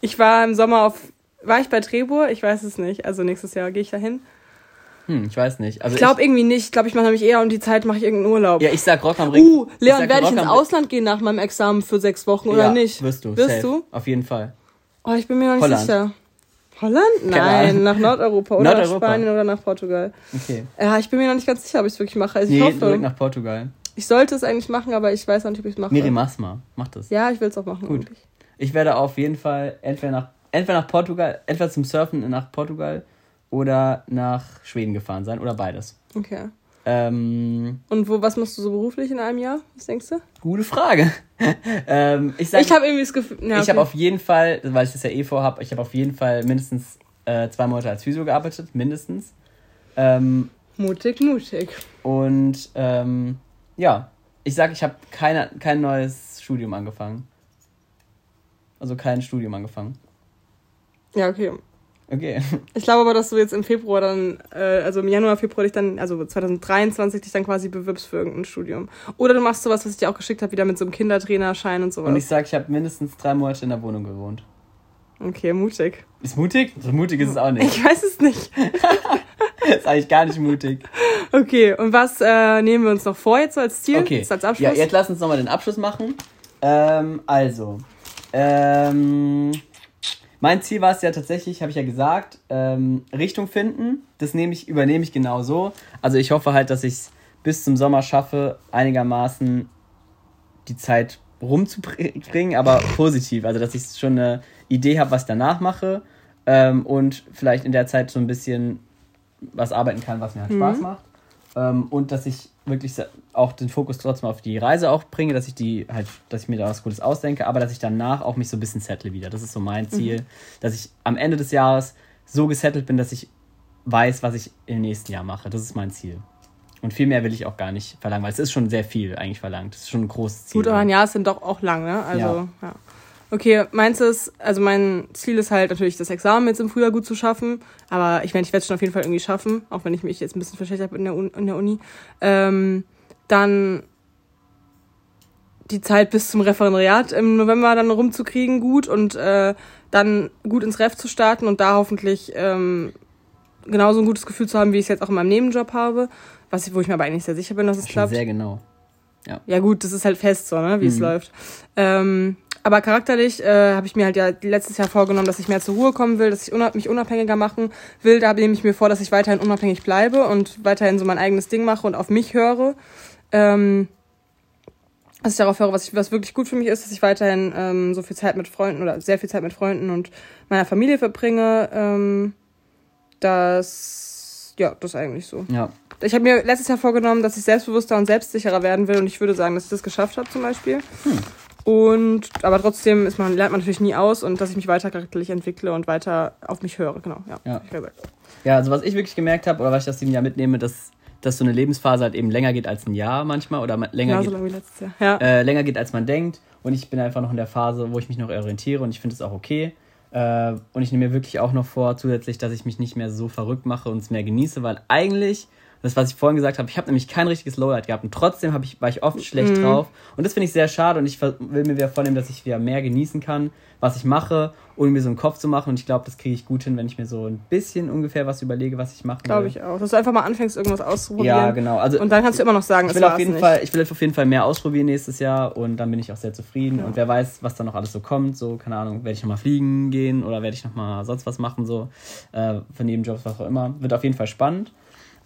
ich war im Sommer auf. War ich bei Trebur? Ich weiß es nicht. Also nächstes Jahr gehe ich dahin. Hm, ich weiß nicht. Also Ich glaube irgendwie nicht. Ich glaube, ich mache nämlich eher um die Zeit mache ich irgendeinen Urlaub. ja, ich sag Rock am Ring. uh, Leon, werde ich ins Ausland gehen nach meinem Examen für sechs Wochen oder ja, nicht? Wirst du. Wirst safe. du? Auf jeden Fall. Oh, ich bin mir noch nicht Holland. sicher. Holland? Nein, nach Nordeuropa oder nach Nordeuropa. Spanien oder nach Portugal. Okay. Ja, ich bin mir noch nicht ganz sicher, ob ich es wirklich mache. Also ich Nee, hoffe, zurück nach Portugal. Ich sollte es eigentlich machen, aber ich weiß noch nicht, ob ich es mache. Miri, mach's mal. Mach das. Ja, ich will es auch machen. Gut. Eigentlich. Ich werde auf jeden Fall entweder nach, entweder nach Portugal, entweder zum Surfen nach Portugal oder nach Schweden gefahren sein oder beides. Okay. Ähm, Und wo, was machst du so beruflich in einem Jahr? Was denkst du? gute Frage. ähm, ich sag, ich habe irgendwie das Gefühl. Ja, ich okay. habe auf jeden Fall, weil ich das ja eh vorhab, ich habe auf jeden Fall mindestens äh, zwei Monate als Physio gearbeitet, mindestens. Ähm, mutig, mutig. und ähm, ja, ich sag, ich habe keine, kein neues Studium angefangen. Also kein Studium angefangen. Ja, okay. Okay. Ich glaube aber, dass du jetzt im Februar dann, äh, also im Januar, Februar dich dann, also 2023 dich dann quasi bewirbst für irgendein Studium. Oder du machst sowas, was ich dir auch geschickt habe, wieder mit so einem Kindertrainerschein und sowas. Und ich sag, ich habe mindestens drei Monate in der Wohnung gewohnt. okay, mutig. Ist mutig? So mutig ist es auch nicht. Ich weiß es nicht. ist eigentlich gar nicht mutig. Okay, und was äh, nehmen wir uns noch vor jetzt als Ziel? Okay. Jetzt als Abschluss? Ja, jetzt lass uns nochmal den Abschluss machen. Ähm, also. Ähm, mein Ziel war es ja tatsächlich, habe ich ja gesagt, ähm, Richtung finden. Das nehme ich, übernehme ich genau so. Also ich hoffe halt, dass ich es bis zum Sommer schaffe, einigermaßen die Zeit rumzubringen, aber positiv. Also dass ich schon eine Idee habe, was ich danach mache. ähm, und vielleicht in der Zeit so ein bisschen was arbeiten kann, was mir halt Mhm. Spaß macht. Ähm, und dass ich wirklich auch den Fokus trotzdem auf die Reise auch bringe, dass ich die halt, dass ich mir da was Gutes ausdenke, aber dass ich danach auch mich so ein bisschen settle wieder. Das ist so mein Ziel, Mhm. dass ich am Ende des Jahres so gesettelt bin, dass ich weiß, was ich im nächsten Jahr mache. Das ist mein Ziel. Und viel mehr will ich auch gar nicht verlangen, weil es ist schon sehr viel eigentlich verlangt. Das ist schon ein großes Ziel. Gut, aber ein Jahr ist dann doch auch lang, ne? Also, Ja. ja. Okay, meins ist, also mein Ziel ist halt natürlich, das Examen jetzt im Frühjahr gut zu schaffen. Aber ich meine, ich werde es schon auf jeden Fall irgendwie schaffen, auch wenn ich mich jetzt ein bisschen verschlechtert habe in der, Un in der Uni. Ähm, dann die Zeit bis zum Referendariat im November dann rumzukriegen, gut und äh, dann gut ins Ref zu starten und da hoffentlich ähm, genauso ein gutes Gefühl zu haben, wie ich es jetzt auch in meinem Nebenjob habe, was ich, wo ich mir aber eigentlich sehr sicher bin, dass es schon klappt. sehr genau. Ja gut, das ist halt fest so, ne, wie es Mhm. läuft. Ähm, aber charakterlich äh, habe ich mir halt ja letztes Jahr vorgenommen, dass ich mehr zur Ruhe kommen will, dass ich unab mich unabhängiger machen will. Da nehme ich mir vor, dass ich weiterhin unabhängig bleibe und weiterhin so mein eigenes Ding mache und auf mich höre. Ähm, dass ich darauf höre, was, ich, was wirklich gut für mich ist, dass ich weiterhin ähm, so viel Zeit mit Freunden oder sehr viel Zeit mit Freunden und meiner Familie verbringe. Ähm, das, ja, das ist eigentlich so. Ja. Ich habe mir letztes Jahr vorgenommen, dass ich selbstbewusster und selbstsicherer werden will und ich würde sagen, dass ich das geschafft habe zum Beispiel. Und aber trotzdem ist man, lernt man natürlich nie aus und dass ich mich weiter charakterlich entwickle und weiter auf mich höre, genau. Ja. Ja. Ja, also was ich wirklich gemerkt habe, oder was ich aus diesem Jahr mitnehme, dass, dass so eine Lebensphase halt eben länger geht als ein Jahr manchmal oder länger, geht, wie letztes Jahr. Ja. äh, länger geht, als man denkt. Und ich bin einfach noch in der Phase, wo ich mich noch orientiere und ich finde es auch okay. Äh, und ich nehme mir wirklich auch noch vor, zusätzlich, dass ich mich nicht mehr so verrückt mache und es mehr genieße, weil eigentlich, das, was ich vorhin gesagt habe, ich habe nämlich kein richtiges Lowlight gehabt und trotzdem ich, war ich oft schlecht drauf. Und das finde ich sehr schade und ich will mir wieder vornehmen, dass ich wieder mehr genießen kann, was ich mache, ohne mir so einen Kopf zu machen. Und ich glaube, das kriege ich gut hin, wenn ich mir so ein bisschen ungefähr was überlege, was ich machen Glaube ich auch. Dass du einfach mal anfängst, irgendwas auszuprobieren. Ja, genau. Also Und dann kannst du immer noch sagen, ich es will, auf jeden nicht. Fall, ich will auf jeden Fall mehr ausprobieren nächstes Jahr und dann bin ich auch sehr zufrieden. Und wer weiß, was da noch alles so kommt. So, keine Ahnung, werde ich nochmal fliegen gehen oder werde ich nochmal sonst was machen, so äh, für Nebenjobs, was auch immer. Wird auf jeden Fall spannend.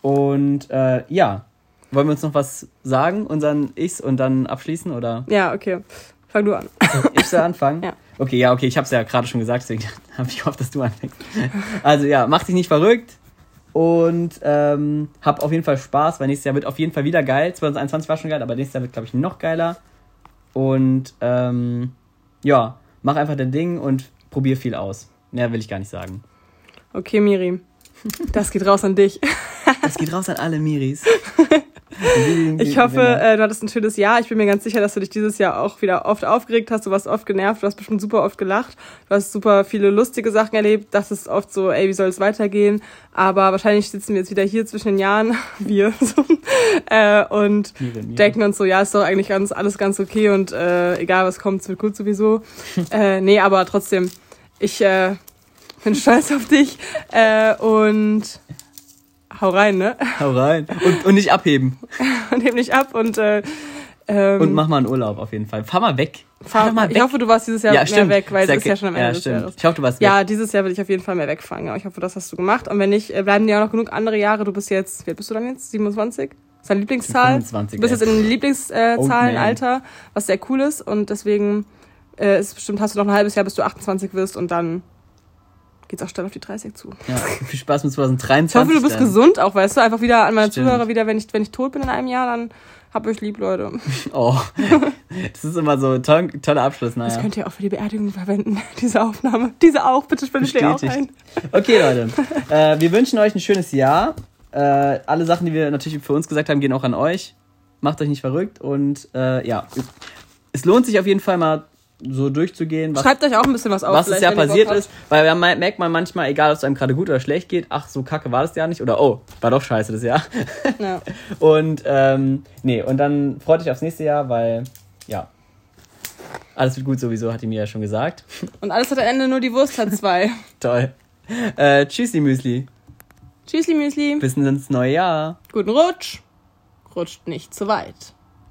Und äh, ja, wollen wir uns noch was sagen, unseren Ichs und dann abschließen oder Ja, okay. Fang du an. ich soll anfangen? Ja. Okay, ja, okay, ich habe es ja gerade schon gesagt, deswegen habe ich gehofft, dass du anfängst. Also ja, mach dich nicht verrückt und ähm, hab auf jeden Fall Spaß, weil nächstes Jahr wird auf jeden Fall wieder geil. 2021 war schon geil, aber nächstes Jahr wird, glaube ich, noch geiler. Und ähm, ja, mach einfach dein Ding und probier viel aus. Mehr will ich gar nicht sagen. Okay, Miri. Das geht raus an dich. Das geht raus an alle Miris. Ich hoffe, äh, du hattest ein schönes Jahr. Ich bin mir ganz sicher, dass du dich dieses Jahr auch wieder oft aufgeregt hast. Du warst oft genervt. Du hast bestimmt super oft gelacht. Du hast super viele lustige Sachen erlebt. Dachtest oft so, ey, wie soll es weitergehen? Aber wahrscheinlich sitzen wir jetzt wieder hier zwischen den Jahren, wir, so, äh, und denken uns so, ja, ist doch eigentlich ganz, alles ganz okay und äh, egal was kommt, es wird gut sowieso. äh, nee, aber trotzdem, ich äh, bin stolz auf dich äh, und hau rein, ne? Hau rein. Und, und nicht abheben. Und heb nicht ab und äh, ähm, Und mach mal einen Urlaub auf jeden Fall. Fahr mal weg. Fahr fahr, mal ich weg. hoffe, du warst dieses Jahr Ja, mehr stimmt. weg, weil es ist ja schon am ja, Ende des stimmt. Jahres. Ich hoffe, du warst Ja, dieses Jahr will ich auf jeden Fall mehr wegfahren. Ja, ich hoffe, das hast du gemacht. Und wenn nicht, äh, bleiben dir auch noch genug andere Jahre. Du bist jetzt, wie alt bist du dann jetzt? 27? Das ist deine Lieblingszahl? 25, du bist jetzt in den Lieblingszahlenalter, man. Alter, was sehr cool ist. Und deswegen äh, ist bestimmt, hast du noch ein halbes Jahr, bis du 28 wirst und dann geht's auch steil auf die 30 zu. Ja, viel Spaß mit 2023. Ich hoffe, du bist dann. gesund auch, weißt du, einfach wieder an meine Stimmt. Zuhörer wieder, wenn ich, wenn ich tot bin in einem Jahr, dann habt euch lieb, Leute. Oh, das ist immer so ein toll, toller Abschluss, Das naja. könnt ihr auch für die Beerdigung verwenden, diese Aufnahme. Diese auch, bitte spende ich dir auch ein. Okay, Leute. Äh, wir wünschen euch ein schönes Jahr. Äh, alle Sachen, die wir natürlich für uns gesagt haben, gehen auch an euch. Macht euch nicht verrückt und äh, ja, es lohnt sich auf jeden Fall mal so durchzugehen, was, Schreibt euch auch ein bisschen was auf. was es vielleicht, ja passiert ist, weil me- merkt man manchmal, egal ob es einem gerade gut oder schlecht geht, ach, so kacke war das ja nicht oder oh, war doch scheiße das Jahr. Ja. Und ähm, nee, und dann freut euch aufs nächste Jahr, weil ja, alles wird gut sowieso, hat die mir ja schon gesagt. Und alles hat am Ende nur die Wurst hat zwei. Toll. Äh, tschüssi Müsli. Tschüssli Müsli. Bis ins neue Jahr. Guten Rutsch. Rutscht nicht zu weit.